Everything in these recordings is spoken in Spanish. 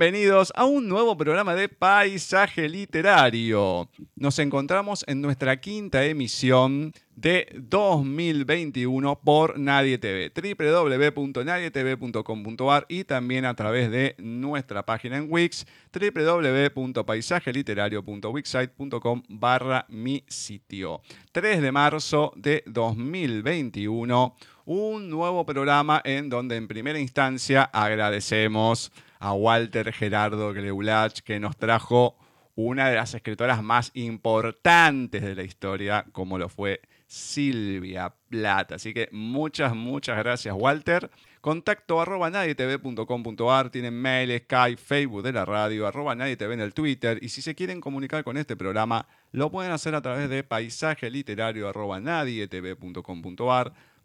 Bienvenidos a un nuevo programa de Paisaje Literario. Nos encontramos en nuestra quinta emisión de 2021 por Nadie TV, www.nadietv.com.ar y también a través de nuestra página en Wix, www.paisajeliterario.wixsite.com barra mi sitio. 3 de marzo de 2021, un nuevo programa en donde en primera instancia agradecemos a Walter Gerardo Greulach, que nos trajo una de las escritoras más importantes de la historia, como lo fue Silvia Plata. Así que muchas, muchas gracias, Walter. Contacto arroba nadietv.com.ar, tienen mail, Skype, Facebook de la radio, arroba en el Twitter. Y si se quieren comunicar con este programa, lo pueden hacer a través de paisaje literario arroba.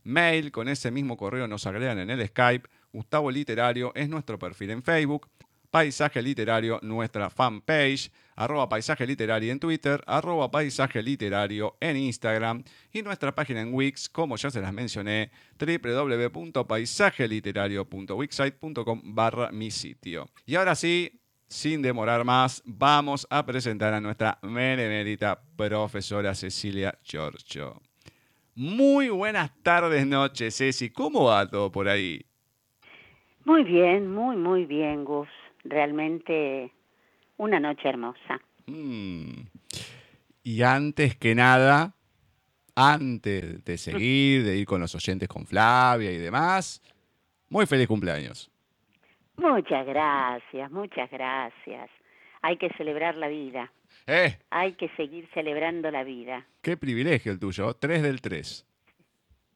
Mail, con ese mismo correo nos agregan en el Skype Gustavo Literario es nuestro perfil en Facebook, Paisaje Literario, nuestra fanpage, arroba Paisaje Literario en Twitter, arroba Paisaje Literario en Instagram y nuestra página en Wix, como ya se las mencioné, www.paisajeliterario.wixsite.com barra mi sitio. Y ahora sí, sin demorar más, vamos a presentar a nuestra menemérita profesora Cecilia Giorgio. Muy buenas tardes, noches, Ceci. ¿Cómo va todo por ahí? Muy bien, muy, muy bien, Gus. Realmente una noche hermosa. Mm. Y antes que nada, antes de seguir, de ir con los oyentes con Flavia y demás, muy feliz cumpleaños. Muchas gracias, muchas gracias. Hay que celebrar la vida. Eh. Hay que seguir celebrando la vida. Qué privilegio el tuyo, 3 del 3.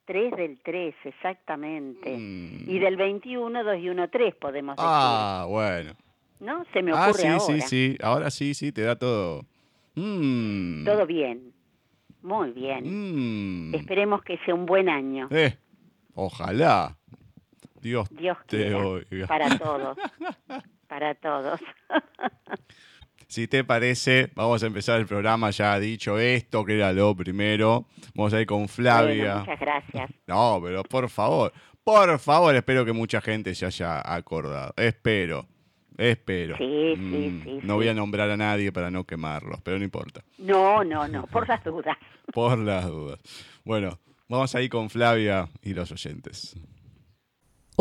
3 del 3, exactamente. Y del 21, 2 y 1, 3 podemos decir. Ah, bueno. ¿No? Se me ah, ocurre ah, sí, sí, sí. Ahora sí, sí, te da todo. Mm. Todo bien, muy bien. Mm. Esperemos que sea un buen año. Eh, ojalá. Dios, Dios te oiga. para todos, para todos. Si te parece, vamos a empezar el programa ya dicho esto, que era lo primero. Vamos a ir con Flavia. Bueno, muchas gracias. No, pero por favor, por favor, espero que mucha gente se haya acordado. Espero, espero. Sí, sí, Mm, sí, No voy a nombrar a nadie para no quemarlos, pero no importa. No, no, no, por las dudas. Por las dudas. Bueno, vamos a ir con Flavia y los oyentes.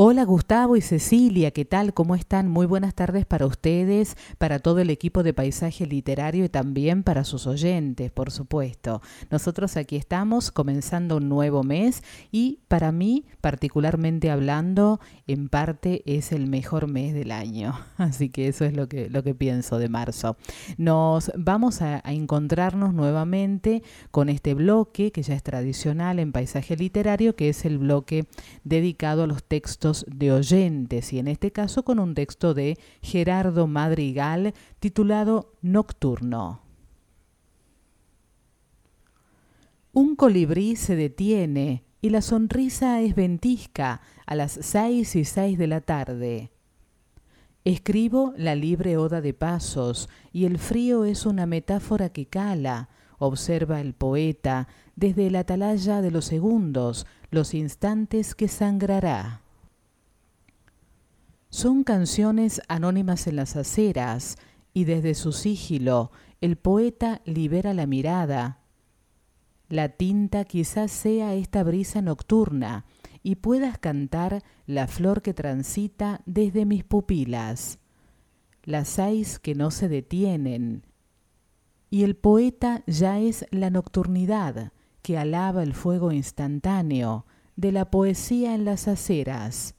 Hola Gustavo y Cecilia, ¿qué tal? ¿Cómo están? Muy buenas tardes para ustedes, para todo el equipo de Paisaje Literario y también para sus oyentes, por supuesto. Nosotros aquí estamos comenzando un nuevo mes y para mí, particularmente hablando, en parte es el mejor mes del año. Así que eso es lo que, lo que pienso de marzo. Nos vamos a, a encontrarnos nuevamente con este bloque que ya es tradicional en Paisaje Literario, que es el bloque dedicado a los textos de oyentes y en este caso con un texto de Gerardo Madrigal titulado Nocturno. Un colibrí se detiene y la sonrisa es ventisca a las seis y seis de la tarde. Escribo la libre oda de pasos y el frío es una metáfora que cala, observa el poeta desde la atalaya de los segundos, los instantes que sangrará. Son canciones anónimas en las aceras y desde su sigilo el poeta libera la mirada. La tinta quizás sea esta brisa nocturna y puedas cantar la flor que transita desde mis pupilas, las seis que no se detienen. Y el poeta ya es la nocturnidad que alaba el fuego instantáneo de la poesía en las aceras.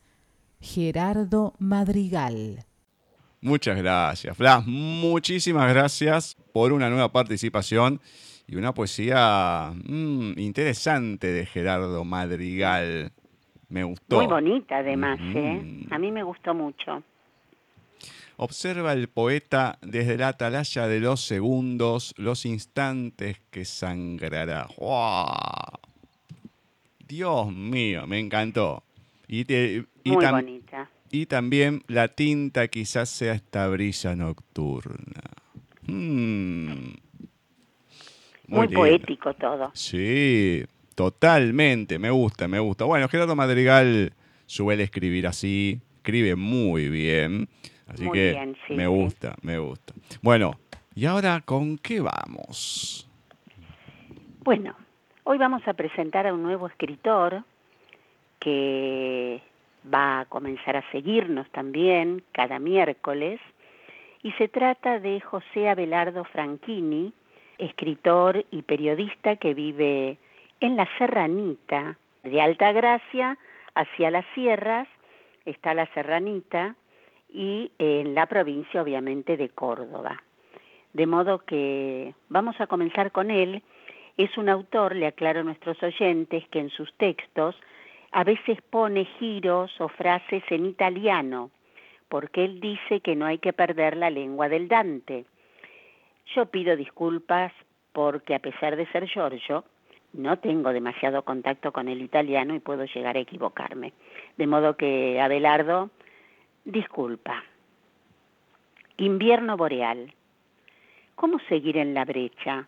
Gerardo Madrigal. Muchas gracias, Flav. Muchísimas gracias por una nueva participación y una poesía mm, interesante de Gerardo Madrigal. Me gustó. Muy bonita además. ¿eh? A mí me gustó mucho. Observa el poeta desde la atalaya de los segundos, los instantes que sangrará. ¡Guau! Dios mío, me encantó. Y, te- y Muy bonita. y también la tinta quizás sea esta brisa nocturna. Mm. Muy, poético todo. Sí, totalmente, me gusta, me gusta. Bueno, Gerardo Madrigal suele escribir así, escribe muy bien, así Muy que bien, sí, me sí. gusta, me gusta. Bueno, ¿y ahora con qué vamos? Bueno, hoy vamos a presentar a un nuevo escritor que va a comenzar a seguirnos también cada miércoles y se trata de José Abelardo Franchini, escritor y periodista que vive en la Serranita de Alta Gracia hacia las sierras, está la Serranita y en la provincia obviamente de Córdoba. De modo que vamos a comenzar con él. Es un autor, le aclaro a nuestros oyentes, que en sus textos a veces pone giros o frases en italiano, porque él dice que no hay que perder la lengua del Dante. Yo pido disculpas porque a pesar de ser Giorgio, no tengo demasiado contacto con el italiano y puedo llegar a equivocarme. De modo que, Abelardo, disculpa. Invierno boreal. ¿Cómo seguir en la brecha?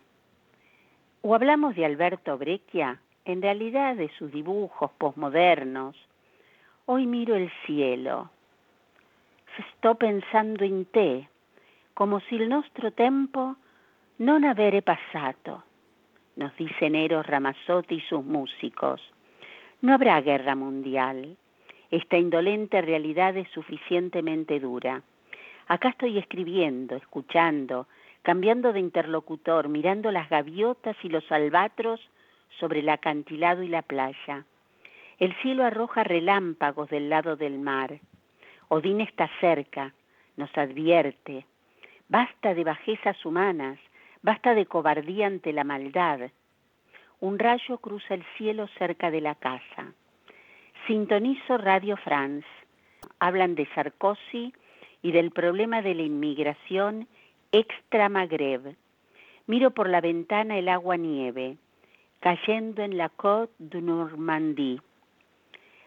O hablamos de Alberto Breccia, en realidad de sus dibujos posmodernos. Hoy miro el cielo. Sto pensando in te, como si il nostro tempo non avere passato, nos dicen Eros Ramazzotti y sus músicos. No habrá guerra mundial. Esta indolente realidad es suficientemente dura. Acá estoy escribiendo, escuchando, cambiando de interlocutor, mirando las gaviotas y los albatros sobre el acantilado y la playa. El cielo arroja relámpagos del lado del mar. Odín está cerca, nos advierte. Basta de bajezas humanas, basta de cobardía ante la maldad. Un rayo cruza el cielo cerca de la casa. Sintonizo Radio France. Hablan de Sarkozy y del problema de la inmigración extra Magreb. Miro por la ventana el agua nieve, cayendo en la Côte de Normandie.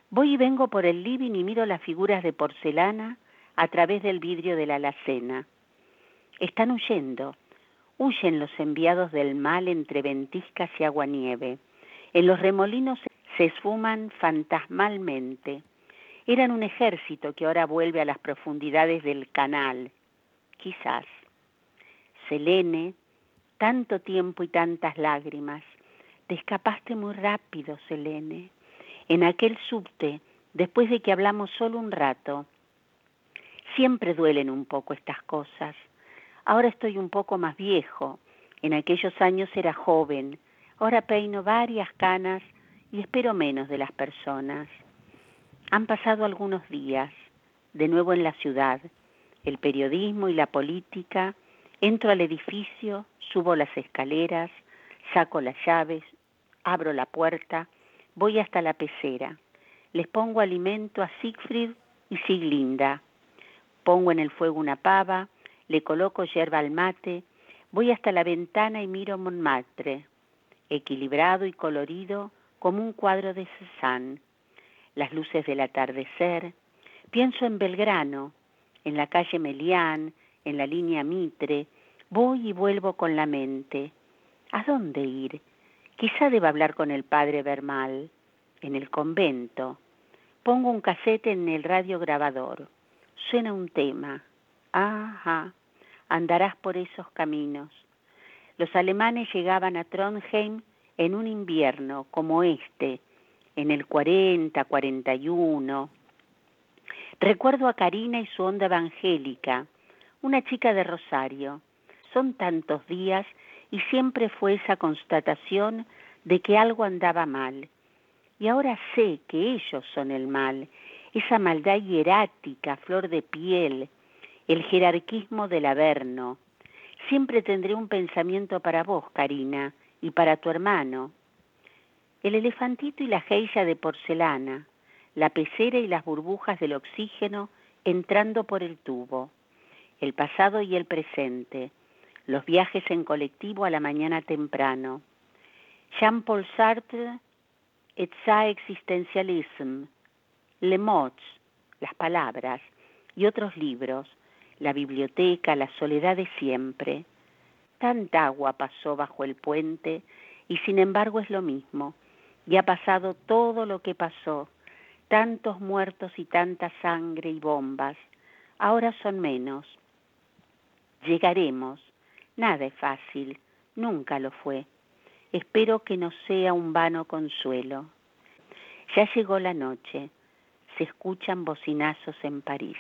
Voy y vengo por el living y miro las figuras de porcelana a través del vidrio de la alacena. Están huyendo, huyen los enviados del mal entre ventiscas y agua-nieve. En los remolinos se esfuman fantasmalmente. Eran un ejército que ahora vuelve a las profundidades del canal. Quizás. Selene, tanto tiempo y tantas lágrimas. Te escapaste muy rápido, Selene. En aquel subte, después de que hablamos solo un rato. Siempre duelen un poco estas cosas. Ahora estoy un poco más viejo. En aquellos años era joven. Ahora peino varias canas y espero menos de las personas. Han pasado algunos días, de nuevo en la ciudad, el periodismo y la política, entro al edificio, subo las escaleras, saco las llaves, abro la puerta, voy hasta la pecera, les pongo alimento a Siegfried y Siglinda, pongo en el fuego una pava, le coloco hierba al mate, voy hasta la ventana y miro Montmartre, equilibrado y colorido como un cuadro de Cézanne, las luces del atardecer, pienso en Belgrano, en la calle Melián, en la línea Mitre, voy y vuelvo con la mente. ¿A dónde ir? Quizá deba hablar con el padre Bermal, en el convento. Pongo un casete en el radio grabador. Suena un tema. Ajá, andarás por esos caminos. Los alemanes llegaban a Trondheim en un invierno como este, en el 40, 41. Recuerdo a Karina y su onda evangélica, una chica de Rosario. Son tantos días y siempre fue esa constatación de que algo andaba mal. Y ahora sé que ellos son el mal, esa maldad hierática, flor de piel, el jerarquismo del Averno. Siempre tendré un pensamiento para vos, Karina, y para tu hermano. El elefantito y la geisha de porcelana, la pecera y las burbujas del oxígeno entrando por el tubo, el pasado y el presente, los viajes en colectivo a la mañana temprano. Jean-Paul Sartre, et sa existentialisme, Le Mots, las palabras, y otros libros, la biblioteca, la soledad de siempre. Tanta agua pasó bajo el puente y sin embargo es lo mismo. Y ha pasado todo lo que pasó, tantos muertos y tanta sangre y bombas. Ahora son menos. Llegaremos. Nada es fácil, nunca lo fue. Espero que no sea un vano consuelo. Ya llegó la noche, se escuchan bocinazos en París.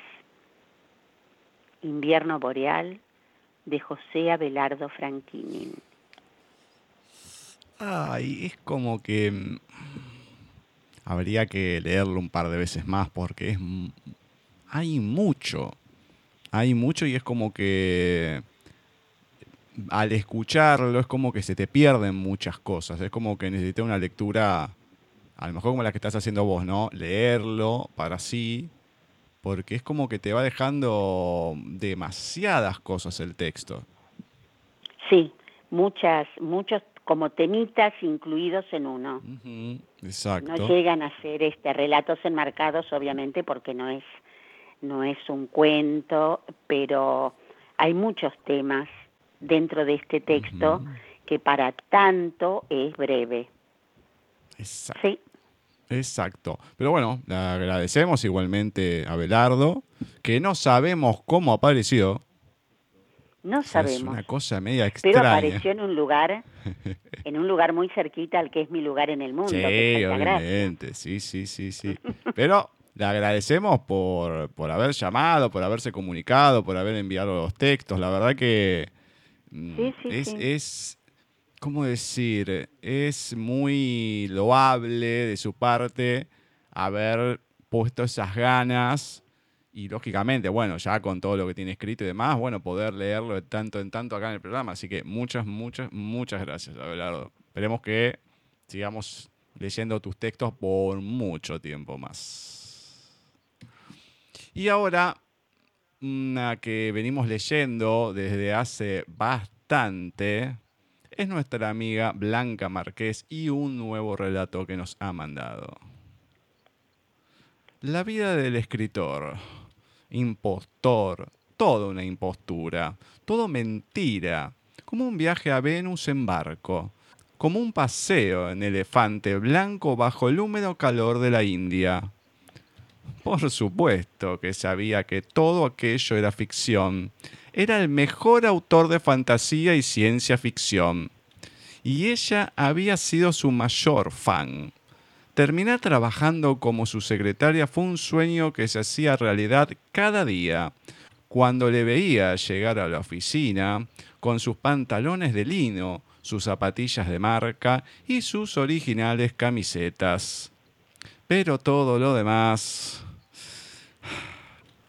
Invierno Boreal de José Abelardo Franquini. Ay, es como que mm, habría que leerlo un par de veces más porque es hay mucho. Hay mucho y es como que al escucharlo es como que se te pierden muchas cosas. Es como que necesitas una lectura, a lo mejor como la que estás haciendo vos, ¿no? Leerlo para sí porque es como que te va dejando demasiadas cosas el texto. Sí, muchas, muchos como temitas incluidos en uno. exacto. No llegan a ser este relatos enmarcados, obviamente, porque no es, no es un cuento, pero hay muchos temas dentro de este texto que para tanto es breve. Exacto. Sí. Exacto. Pero bueno, le agradecemos igualmente a Belardo, que no sabemos cómo apareció. No sabemos. Es una cosa media extraña. Pero apareció en un lugar, en un lugar muy cerquita al que es mi lugar en el mundo. Sí, obviamente. Sí, sí, sí, sí. Pero le agradecemos por, por haber llamado, por haberse comunicado, por haber enviado los textos. La verdad que mm, es, es ¿cómo decir? Es muy loable de su parte haber puesto esas ganas y lógicamente, bueno, ya con todo lo que tiene escrito y demás, bueno, poder leerlo de tanto en tanto acá en el programa. Así que muchas, muchas, muchas gracias, Abelardo. Esperemos que sigamos leyendo tus textos por mucho tiempo más. Y ahora, una que venimos leyendo desde hace bastante, es nuestra amiga Blanca Marqués y un nuevo relato que nos ha mandado. La vida del escritor, impostor, toda una impostura, todo mentira, como un viaje a Venus en barco, como un paseo en elefante blanco bajo el húmedo calor de la India. Por supuesto que sabía que todo aquello era ficción. Era el mejor autor de fantasía y ciencia ficción. Y ella había sido su mayor fan. Terminar trabajando como su secretaria fue un sueño que se hacía realidad cada día. Cuando le veía llegar a la oficina con sus pantalones de lino, sus zapatillas de marca y sus originales camisetas. Pero todo lo demás...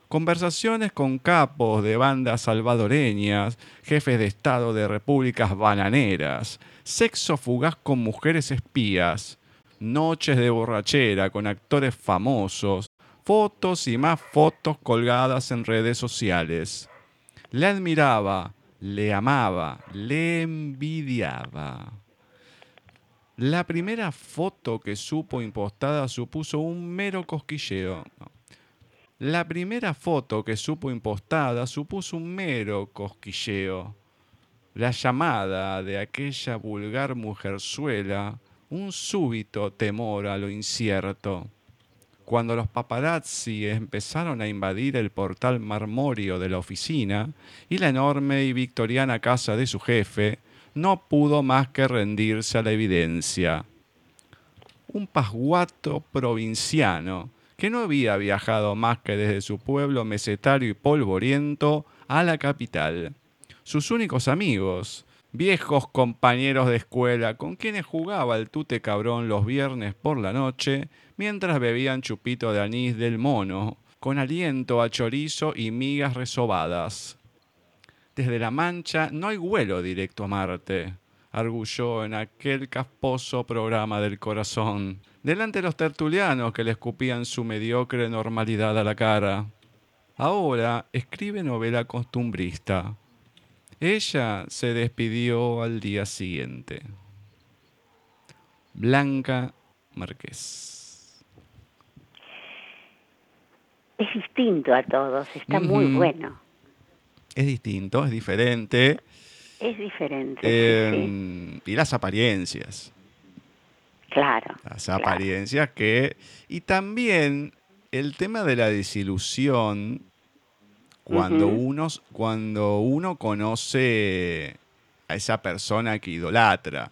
Conversaciones con capos de bandas salvadoreñas, jefes de Estado de repúblicas bananeras, sexo fugaz con mujeres espías, noches de borrachera con actores famosos, fotos y más fotos colgadas en redes sociales. Le admiraba, le amaba, le envidiaba. La primera foto que supo impostada supuso un mero cosquilleo. La primera foto que supo impostada supuso un mero cosquilleo. La llamada de aquella vulgar mujerzuela, un súbito temor a lo incierto. Cuando los paparazzi empezaron a invadir el portal marmóreo de la oficina y la enorme y victoriana casa de su jefe, no pudo más que rendirse a la evidencia. Un pasguato provinciano que no había viajado más que desde su pueblo mesetario y polvoriento a la capital. Sus únicos amigos, viejos compañeros de escuela con quienes jugaba el tute cabrón los viernes por la noche, mientras bebían chupito de anís del mono, con aliento a chorizo y migas resobadas. Desde la Mancha no hay vuelo directo a Marte, arguyó en aquel casposo programa del corazón, delante de los tertulianos que le escupían su mediocre normalidad a la cara. Ahora escribe novela costumbrista. Ella se despidió al día siguiente. Blanca Márquez. Es distinto a todos, está muy bueno. Es distinto, es diferente. Es diferente. sí, Eh, Y las apariencias. Claro. Las claro. apariencias que... Y también el tema de la desilusión cuando, Ujú. uno, cuando uno conoce a esa persona que idolatra.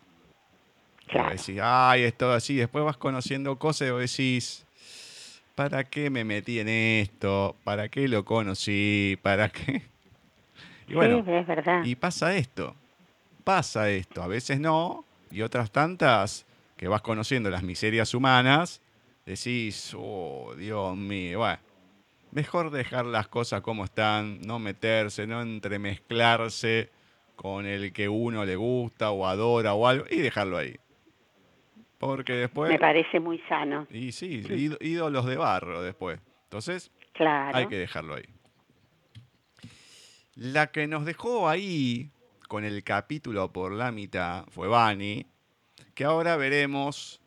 Claro. decís, ay, es todo así. Después vas conociendo cosas y vos decís, ¿para qué me metí en esto? ¿Para qué lo conocí? ¿Para qué? Y bueno, sí, es verdad. y pasa esto, pasa esto, a veces no, y otras tantas que vas conociendo las miserias humanas, decís, oh, Dios mío, bueno, mejor dejar las cosas como están, no meterse, no entremezclarse con el que uno le gusta o adora o algo, y dejarlo ahí. Porque después, Me parece muy sano. y sí, íd- ídolos de barro después. Entonces, Claro. hay que dejarlo ahí. La que nos dejó ahí con el capítulo por la mitad fue Vani, que ahora veremos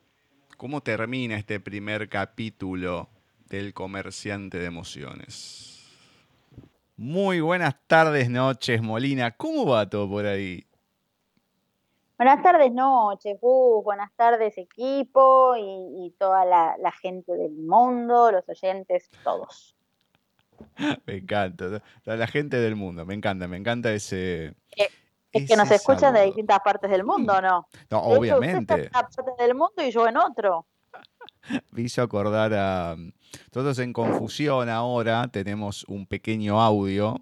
cómo termina este primer capítulo del comerciante de emociones. Muy buenas tardes, noches, Molina. ¿Cómo va todo por ahí? Buenas tardes, noches, Gus. Buenas tardes, equipo y, toda la gente del mundo, los oyentes, todos. Me encanta. La la gente del mundo, me encanta, me encanta ese. Es que nos escuchan de distintas partes del mundo, ¿o ¿no? No, De hecho, usted obviamente. está en una parte del mundo y yo en otro. me hizo acordar a... Todos en confusión ahora tenemos un pequeño audio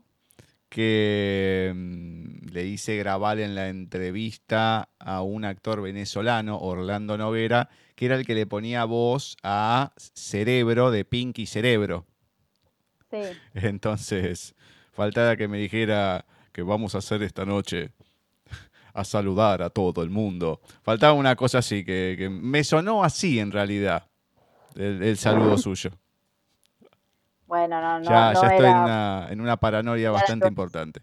que mm, le hice grabar en la entrevista a un actor venezolano, Orlando Noguera, que era el que le ponía voz a Cerebro de Pinky Cerebro. Sí. Entonces, faltaba que me dijera que vamos a hacer esta noche a saludar a todo el mundo. Faltaba una cosa así, que, que me sonó así en realidad, el, el saludo suyo. Bueno, no, no, ya no ya estoy en una, en una paranoia bastante importante.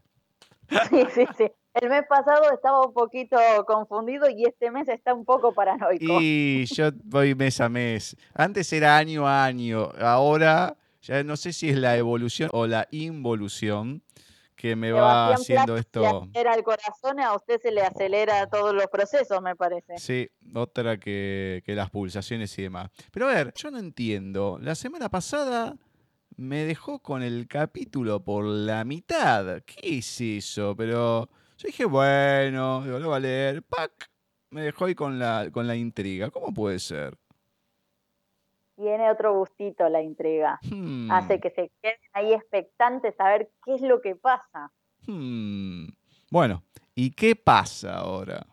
Sí, sí, sí. El mes pasado estaba un poquito confundido y este mes está un poco paranoico. Y yo voy mes a mes. Antes era año a año. Ahora ya no sé si es la evolución o la involución que me va haciendo esto. Era el corazón, a usted se le acelera todos los procesos, me parece. Sí, otra que, que las pulsaciones y demás. Pero a ver, yo no entiendo. La semana pasada me dejó con el capítulo por la mitad. ¿Qué es eso? Pero yo dije, bueno, lo voy a leer. ¡Pac! Me dejó ahí con la, con la intriga. ¿Cómo puede ser? Tiene otro gustito la intriga. Hmm. Hace que se queden ahí expectantes a ver qué es lo que pasa. Hmm. Bueno, ¿y qué pasa ahora?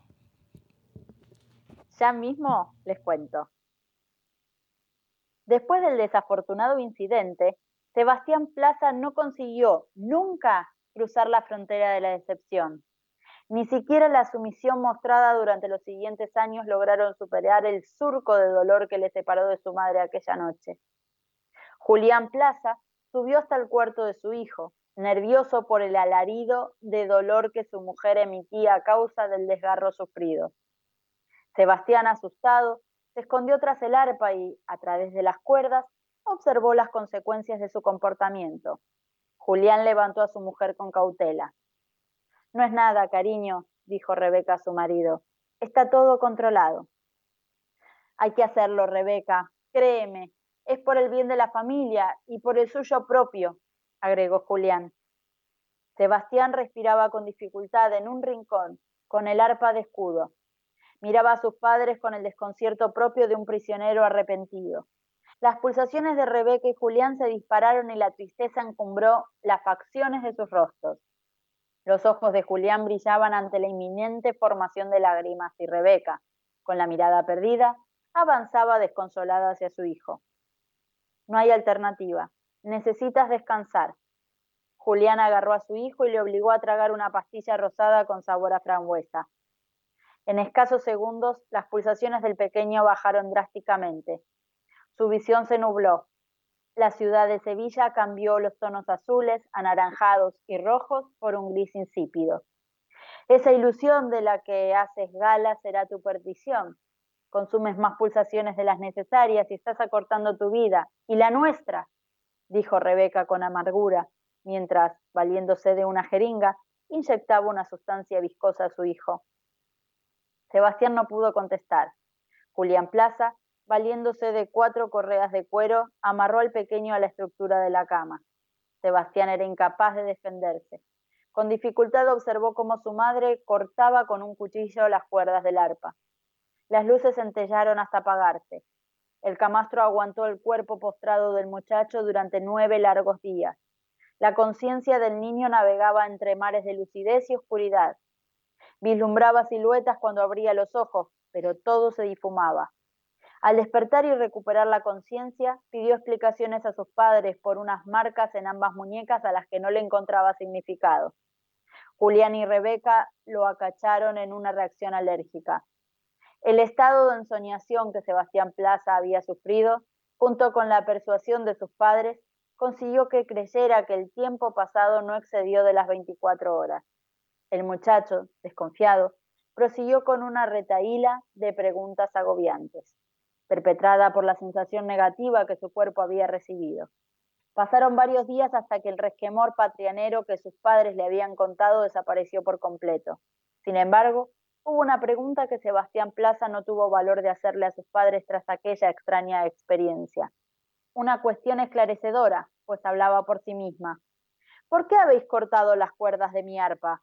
Ya mismo les cuento. Después del desafortunado incidente, Sebastián Plaza no consiguió nunca cruzar la frontera de la decepción. Ni siquiera la sumisión mostrada durante los siguientes años lograron superar el surco de dolor que le separó de su madre aquella noche. Julián Plaza subió hasta el cuarto de su hijo, nervioso por el alarido de dolor que su mujer emitía a causa del desgarro sufrido. Sebastián, asustado, se escondió tras el arpa y, a través de las cuerdas, observó las consecuencias de su comportamiento. Julián levantó a su mujer con cautela. No es nada, cariño, dijo Rebeca a su marido. Está todo controlado. Hay que hacerlo, Rebeca. Créeme, es por el bien de la familia y por el suyo propio, agregó Julián. Sebastián respiraba con dificultad en un rincón, con el arpa de escudo. Miraba a sus padres con el desconcierto propio de un prisionero arrepentido. Las pulsaciones de Rebeca y Julián se dispararon y la tristeza encumbró las facciones de sus rostros. Los ojos de Julián brillaban ante la inminente formación de lágrimas y Rebeca, con la mirada perdida, avanzaba desconsolada hacia su hijo. No hay alternativa. Necesitas descansar. Julián agarró a su hijo y le obligó a tragar una pastilla rosada con sabor a frambuesa. En escasos segundos, las pulsaciones del pequeño bajaron drásticamente. Su visión se nubló. La ciudad de Sevilla cambió los tonos azules, anaranjados y rojos por un gris insípido. Esa ilusión de la que haces gala será tu perdición. Consumes más pulsaciones de las necesarias y estás acortando tu vida y la nuestra, dijo Rebeca con amargura, mientras, valiéndose de una jeringa, inyectaba una sustancia viscosa a su hijo. Sebastián no pudo contestar. Julián Plaza valiéndose de cuatro correas de cuero, amarró al pequeño a la estructura de la cama. Sebastián era incapaz de defenderse. Con dificultad observó cómo su madre cortaba con un cuchillo las cuerdas del arpa. Las luces centellaron hasta apagarse. El camastro aguantó el cuerpo postrado del muchacho durante nueve largos días. La conciencia del niño navegaba entre mares de lucidez y oscuridad. Vislumbraba siluetas cuando abría los ojos, pero todo se difumaba. Al despertar y recuperar la conciencia, pidió explicaciones a sus padres por unas marcas en ambas muñecas a las que no le encontraba significado. Julián y Rebeca lo acacharon en una reacción alérgica. El estado de ensoñación que Sebastián Plaza había sufrido, junto con la persuasión de sus padres, consiguió que creyera que el tiempo pasado no excedió de las 24 horas. El muchacho, desconfiado, prosiguió con una retaíla de preguntas agobiantes perpetrada por la sensación negativa que su cuerpo había recibido. Pasaron varios días hasta que el resquemor patrianero que sus padres le habían contado desapareció por completo. Sin embargo, hubo una pregunta que Sebastián Plaza no tuvo valor de hacerle a sus padres tras aquella extraña experiencia. Una cuestión esclarecedora, pues hablaba por sí misma. ¿Por qué habéis cortado las cuerdas de mi arpa?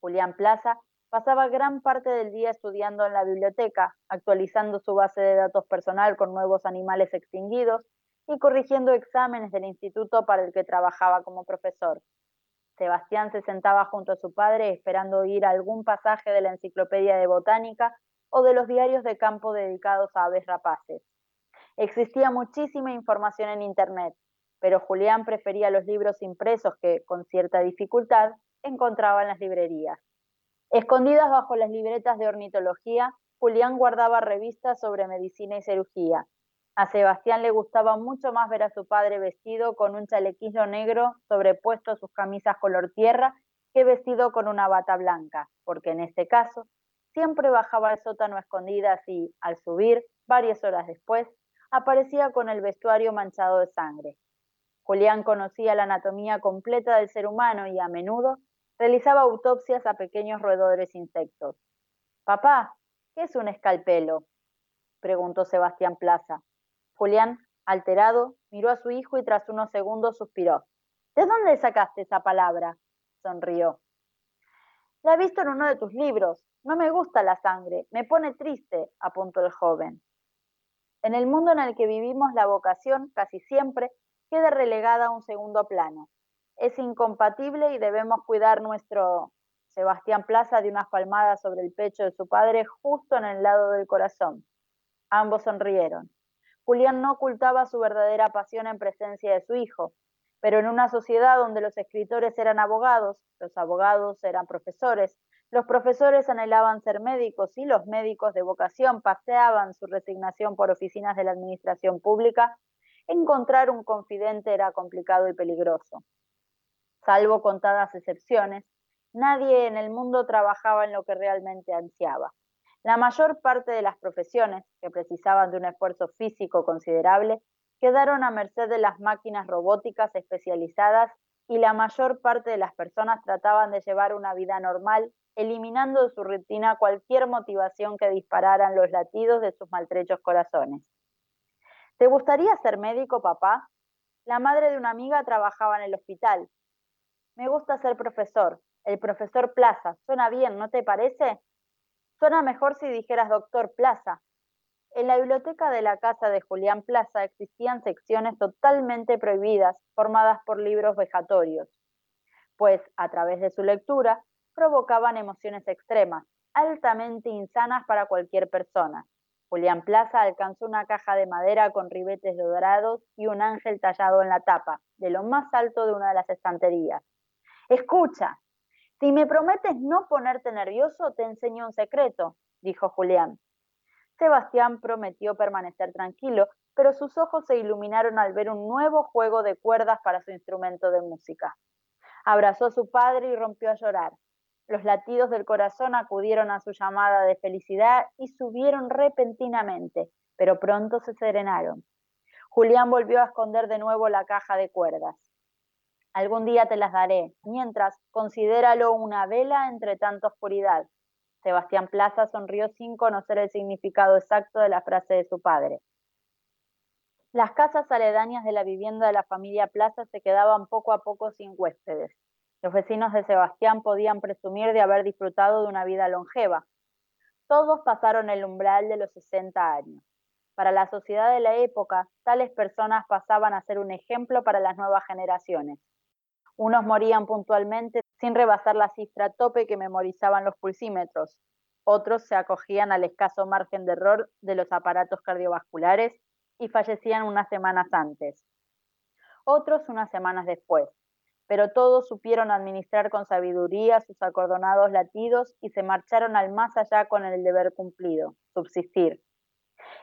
Julián Plaza Pasaba gran parte del día estudiando en la biblioteca, actualizando su base de datos personal con nuevos animales extinguidos y corrigiendo exámenes del instituto para el que trabajaba como profesor. Sebastián se sentaba junto a su padre esperando oír algún pasaje de la enciclopedia de botánica o de los diarios de campo dedicados a aves rapaces. Existía muchísima información en Internet, pero Julián prefería los libros impresos que, con cierta dificultad, encontraba en las librerías. Escondidas bajo las libretas de ornitología, Julián guardaba revistas sobre medicina y cirugía. A Sebastián le gustaba mucho más ver a su padre vestido con un chalequillo negro sobrepuesto a sus camisas color tierra que vestido con una bata blanca, porque en este caso siempre bajaba al sótano escondidas y, al subir, varias horas después, aparecía con el vestuario manchado de sangre. Julián conocía la anatomía completa del ser humano y a menudo realizaba autopsias a pequeños roedores insectos. Papá, ¿qué es un escalpelo? preguntó Sebastián Plaza. Julián, alterado, miró a su hijo y tras unos segundos suspiró. ¿De dónde sacaste esa palabra? sonrió. La he visto en uno de tus libros. No me gusta la sangre, me pone triste, apuntó el joven. En el mundo en el que vivimos, la vocación casi siempre queda relegada a un segundo plano. Es incompatible y debemos cuidar nuestro Sebastián Plaza de unas palmadas sobre el pecho de su padre justo en el lado del corazón. Ambos sonrieron. Julián no ocultaba su verdadera pasión en presencia de su hijo, pero en una sociedad donde los escritores eran abogados, los abogados eran profesores, los profesores anhelaban ser médicos y los médicos de vocación paseaban su resignación por oficinas de la administración pública, encontrar un confidente era complicado y peligroso. Salvo contadas excepciones, nadie en el mundo trabajaba en lo que realmente ansiaba. La mayor parte de las profesiones, que precisaban de un esfuerzo físico considerable, quedaron a merced de las máquinas robóticas especializadas y la mayor parte de las personas trataban de llevar una vida normal eliminando de su rutina cualquier motivación que dispararan los latidos de sus maltrechos corazones. ¿Te gustaría ser médico, papá? La madre de una amiga trabajaba en el hospital. Me gusta ser profesor. El profesor Plaza. Suena bien, ¿no te parece? Suena mejor si dijeras doctor Plaza. En la biblioteca de la casa de Julián Plaza existían secciones totalmente prohibidas, formadas por libros vejatorios, pues a través de su lectura provocaban emociones extremas, altamente insanas para cualquier persona. Julián Plaza alcanzó una caja de madera con ribetes dorados y un ángel tallado en la tapa, de lo más alto de una de las estanterías. Escucha, si me prometes no ponerte nervioso, te enseño un secreto, dijo Julián. Sebastián prometió permanecer tranquilo, pero sus ojos se iluminaron al ver un nuevo juego de cuerdas para su instrumento de música. Abrazó a su padre y rompió a llorar. Los latidos del corazón acudieron a su llamada de felicidad y subieron repentinamente, pero pronto se serenaron. Julián volvió a esconder de nuevo la caja de cuerdas. Algún día te las daré, mientras considéralo una vela entre tanta oscuridad. Sebastián Plaza sonrió sin conocer el significado exacto de la frase de su padre. Las casas aledañas de la vivienda de la familia Plaza se quedaban poco a poco sin huéspedes. Los vecinos de Sebastián podían presumir de haber disfrutado de una vida longeva. Todos pasaron el umbral de los 60 años. Para la sociedad de la época, tales personas pasaban a ser un ejemplo para las nuevas generaciones. Unos morían puntualmente sin rebasar la cifra tope que memorizaban los pulsímetros. Otros se acogían al escaso margen de error de los aparatos cardiovasculares y fallecían unas semanas antes. Otros unas semanas después pero todos supieron administrar con sabiduría sus acordonados latidos y se marcharon al más allá con el deber cumplido, subsistir.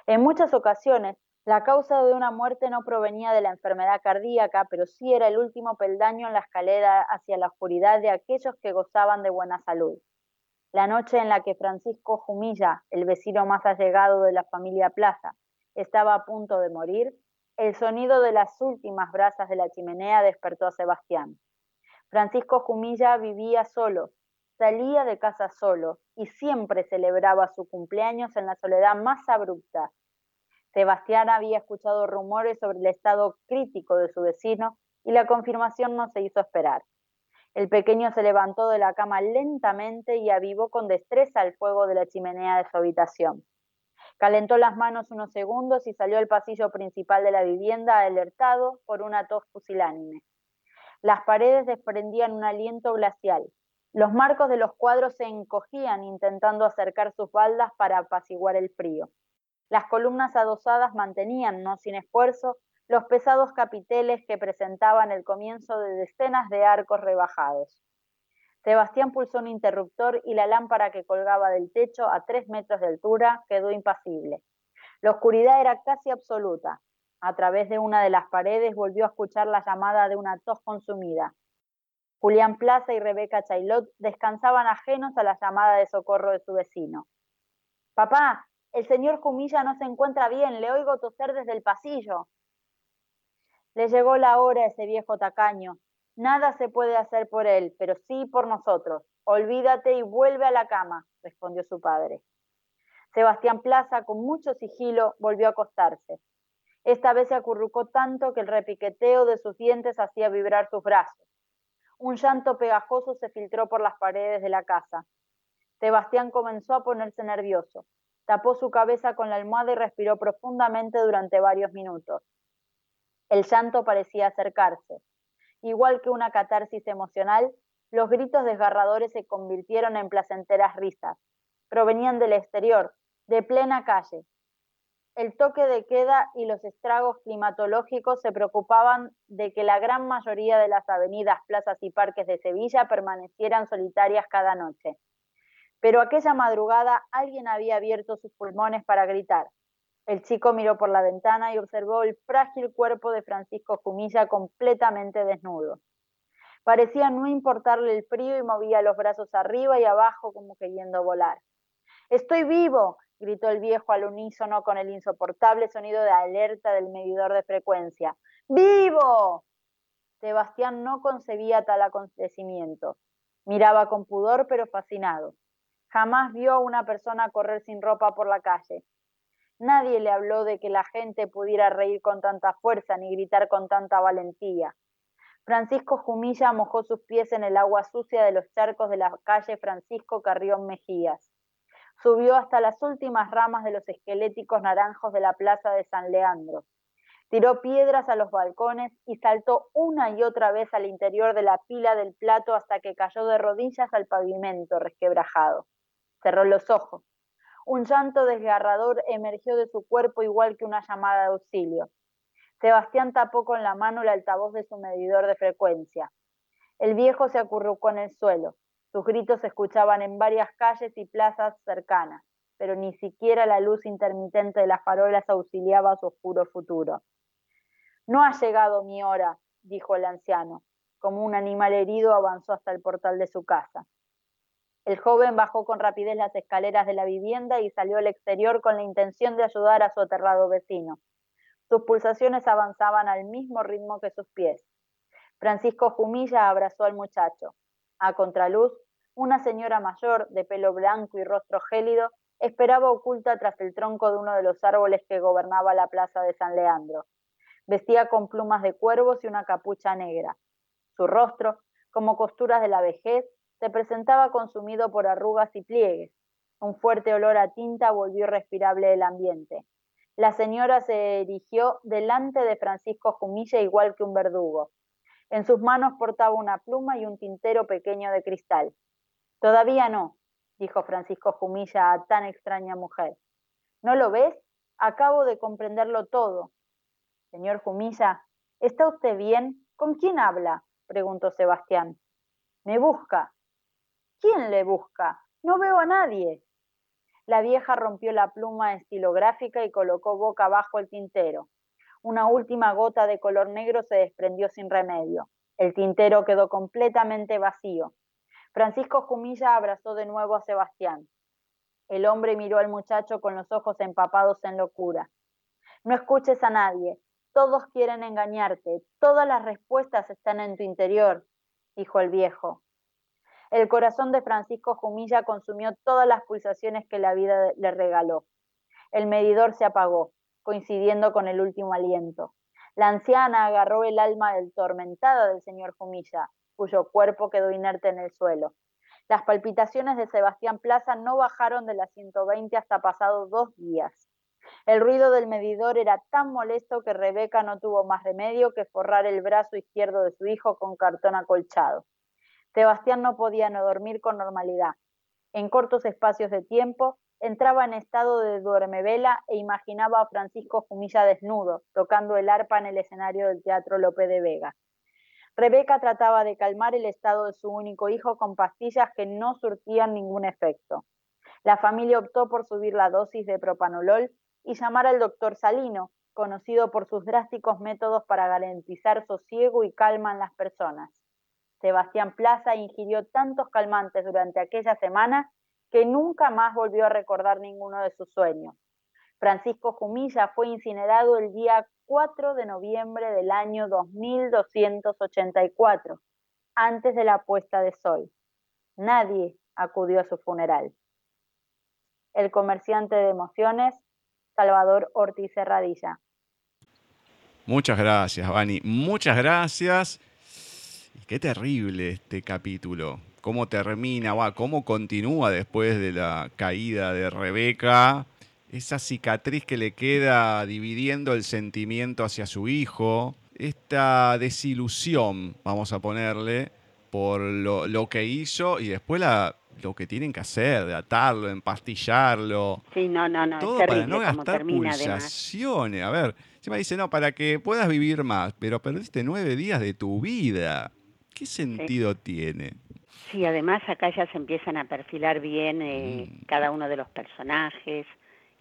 En muchas ocasiones, la causa de una muerte no provenía de la enfermedad cardíaca, pero sí era el último peldaño en la escalera hacia la oscuridad de aquellos que gozaban de buena salud. La noche en la que Francisco Jumilla, el vecino más allegado de la familia Plaza, estaba a punto de morir, el sonido de las últimas brasas de la chimenea despertó a Sebastián. Francisco Jumilla vivía solo, salía de casa solo y siempre celebraba su cumpleaños en la soledad más abrupta. Sebastián había escuchado rumores sobre el estado crítico de su vecino y la confirmación no se hizo esperar. El pequeño se levantó de la cama lentamente y avivó con destreza el fuego de la chimenea de su habitación. Calentó las manos unos segundos y salió al pasillo principal de la vivienda alertado por una tos pusilánime. Las paredes desprendían un aliento glacial. Los marcos de los cuadros se encogían intentando acercar sus baldas para apaciguar el frío. Las columnas adosadas mantenían, no sin esfuerzo, los pesados capiteles que presentaban el comienzo de decenas de arcos rebajados. Sebastián pulsó un interruptor y la lámpara que colgaba del techo a tres metros de altura quedó impasible. La oscuridad era casi absoluta. A través de una de las paredes volvió a escuchar la llamada de una tos consumida. Julián Plaza y Rebeca Chailot descansaban ajenos a la llamada de socorro de su vecino. Papá, el señor Jumilla no se encuentra bien, le oigo toser desde el pasillo. Le llegó la hora a ese viejo tacaño. Nada se puede hacer por él, pero sí por nosotros. Olvídate y vuelve a la cama, respondió su padre. Sebastián Plaza, con mucho sigilo, volvió a acostarse. Esta vez se acurrucó tanto que el repiqueteo de sus dientes hacía vibrar sus brazos. Un llanto pegajoso se filtró por las paredes de la casa. Sebastián comenzó a ponerse nervioso. Tapó su cabeza con la almohada y respiró profundamente durante varios minutos. El llanto parecía acercarse. Igual que una catarsis emocional, los gritos desgarradores se convirtieron en placenteras risas. Provenían del exterior, de plena calle. El toque de queda y los estragos climatológicos se preocupaban de que la gran mayoría de las avenidas, plazas y parques de Sevilla permanecieran solitarias cada noche. Pero aquella madrugada alguien había abierto sus pulmones para gritar. El chico miró por la ventana y observó el frágil cuerpo de Francisco Jumilla completamente desnudo. Parecía no importarle el frío y movía los brazos arriba y abajo como queriendo volar. Estoy vivo, gritó el viejo al unísono con el insoportable sonido de alerta del medidor de frecuencia. ¡Vivo! Sebastián no concebía tal acontecimiento. Miraba con pudor pero fascinado. Jamás vio a una persona correr sin ropa por la calle. Nadie le habló de que la gente pudiera reír con tanta fuerza ni gritar con tanta valentía. Francisco Jumilla mojó sus pies en el agua sucia de los charcos de la calle Francisco Carrión Mejías. Subió hasta las últimas ramas de los esqueléticos naranjos de la plaza de San Leandro. Tiró piedras a los balcones y saltó una y otra vez al interior de la pila del plato hasta que cayó de rodillas al pavimento resquebrajado. Cerró los ojos. Un llanto desgarrador emergió de su cuerpo igual que una llamada de auxilio. Sebastián tapó con la mano el altavoz de su medidor de frecuencia. El viejo se acurrucó en el suelo. Sus gritos se escuchaban en varias calles y plazas cercanas, pero ni siquiera la luz intermitente de las farolas auxiliaba a su oscuro futuro. No ha llegado mi hora, dijo el anciano. Como un animal herido avanzó hasta el portal de su casa. El joven bajó con rapidez las escaleras de la vivienda y salió al exterior con la intención de ayudar a su aterrado vecino. Sus pulsaciones avanzaban al mismo ritmo que sus pies. Francisco Jumilla abrazó al muchacho. A contraluz, una señora mayor, de pelo blanco y rostro gélido, esperaba oculta tras el tronco de uno de los árboles que gobernaba la plaza de San Leandro. Vestía con plumas de cuervos y una capucha negra. Su rostro, como costuras de la vejez, se presentaba consumido por arrugas y pliegues. Un fuerte olor a tinta volvió irrespirable el ambiente. La señora se erigió delante de Francisco Jumilla igual que un verdugo. En sus manos portaba una pluma y un tintero pequeño de cristal. Todavía no, dijo Francisco Jumilla a tan extraña mujer. ¿No lo ves? Acabo de comprenderlo todo. Señor Jumilla, ¿está usted bien? ¿Con quién habla? preguntó Sebastián. Me busca, ¿Quién le busca? No veo a nadie. La vieja rompió la pluma estilográfica y colocó boca abajo el tintero. Una última gota de color negro se desprendió sin remedio. El tintero quedó completamente vacío. Francisco Jumilla abrazó de nuevo a Sebastián. El hombre miró al muchacho con los ojos empapados en locura. No escuches a nadie. Todos quieren engañarte. Todas las respuestas están en tu interior, dijo el viejo. El corazón de Francisco Jumilla consumió todas las pulsaciones que la vida le regaló. El medidor se apagó, coincidiendo con el último aliento. La anciana agarró el alma del tormentada del señor Jumilla, cuyo cuerpo quedó inerte en el suelo. Las palpitaciones de Sebastián Plaza no bajaron de las 120 hasta pasados dos días. El ruido del medidor era tan molesto que Rebeca no tuvo más remedio que forrar el brazo izquierdo de su hijo con cartón acolchado. Sebastián no podía no dormir con normalidad. En cortos espacios de tiempo, entraba en estado de duermevela e imaginaba a Francisco Jumilla desnudo, tocando el arpa en el escenario del Teatro Lope de Vega. Rebeca trataba de calmar el estado de su único hijo con pastillas que no surtían ningún efecto. La familia optó por subir la dosis de propanolol y llamar al doctor Salino, conocido por sus drásticos métodos para garantizar sosiego y calma en las personas. Sebastián Plaza ingirió tantos calmantes durante aquella semana que nunca más volvió a recordar ninguno de sus sueños. Francisco Jumilla fue incinerado el día 4 de noviembre del año 2284, antes de la puesta de sol. Nadie acudió a su funeral. El comerciante de emociones, Salvador Ortiz Herradilla. Muchas gracias, Vani. Muchas gracias. Qué terrible este capítulo. Cómo termina, va, cómo continúa después de la caída de Rebeca. Esa cicatriz que le queda dividiendo el sentimiento hacia su hijo. Esta desilusión, vamos a ponerle, por lo, que hizo y después la, lo que tienen que hacer, de atarlo, empastillarlo. Sí, no, no, no. Todo para no gastar pulsaciones. A ver, me dice, no, para que puedas vivir más, pero perdiste nueve días de tu vida. ¿Qué sentido tiene? Sí, además acá ya se empiezan a perfilar bien eh, mm. cada uno de los personajes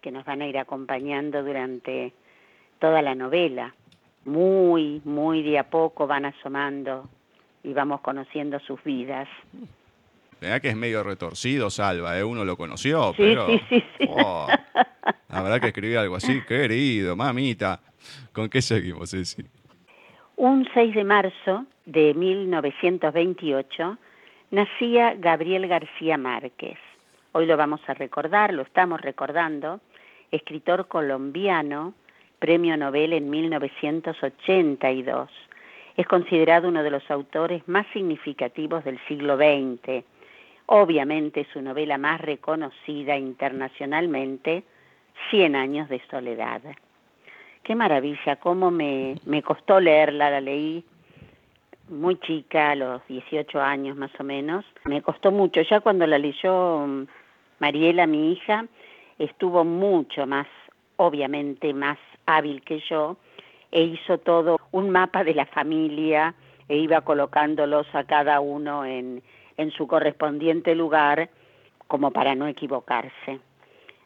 que nos van a ir acompañando durante toda la novela. Muy, muy de a poco van asomando y vamos conociendo sus vidas. Vea que es medio retorcido, Salva, ¿eh? uno lo conoció, sí, pero... Sí, sí, sí. Oh, habrá que escribir algo así, querido, mamita. ¿Con qué seguimos, Ceci? Un 6 de marzo de 1928 nacía Gabriel García Márquez. Hoy lo vamos a recordar, lo estamos recordando, escritor colombiano, premio Nobel en 1982 es considerado uno de los autores más significativos del siglo XX. Obviamente su novela más reconocida internacionalmente, Cien años de soledad. Qué maravilla, cómo me, me costó leerla, la leí muy chica, a los 18 años más o menos. Me costó mucho, ya cuando la leyó mm, Mariela, mi hija, estuvo mucho más, obviamente más hábil que yo, e hizo todo un mapa de la familia e iba colocándolos a cada uno en, en su correspondiente lugar como para no equivocarse.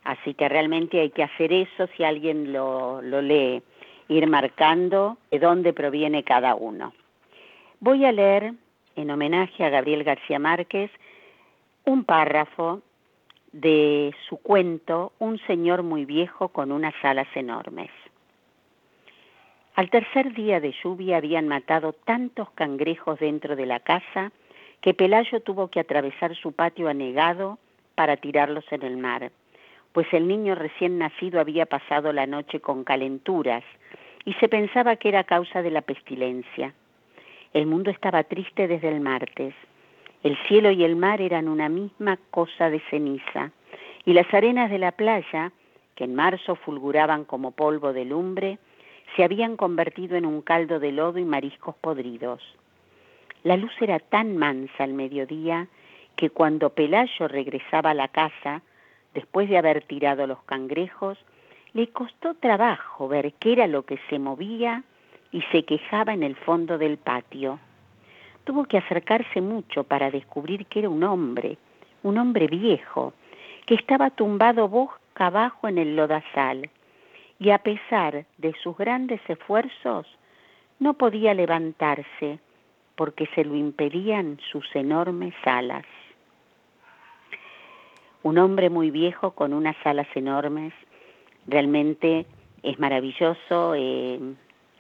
Así que realmente hay que hacer eso si alguien lo, lo lee, ir marcando de dónde proviene cada uno. Voy a leer, en homenaje a Gabriel García Márquez, un párrafo de su cuento Un señor muy viejo con unas alas enormes. Al tercer día de lluvia habían matado tantos cangrejos dentro de la casa que Pelayo tuvo que atravesar su patio anegado para tirarlos en el mar, pues el niño recién nacido había pasado la noche con calenturas y se pensaba que era causa de la pestilencia. El mundo estaba triste desde el martes. El cielo y el mar eran una misma cosa de ceniza, y las arenas de la playa, que en marzo fulguraban como polvo de lumbre, se habían convertido en un caldo de lodo y mariscos podridos. La luz era tan mansa al mediodía que cuando Pelayo regresaba a la casa, después de haber tirado los cangrejos, le costó trabajo ver qué era lo que se movía y se quejaba en el fondo del patio. Tuvo que acercarse mucho para descubrir que era un hombre, un hombre viejo, que estaba tumbado boca abajo en el lodazal y a pesar de sus grandes esfuerzos, no podía levantarse porque se lo impedían sus enormes alas. Un hombre muy viejo con unas alas enormes, realmente es maravilloso, eh,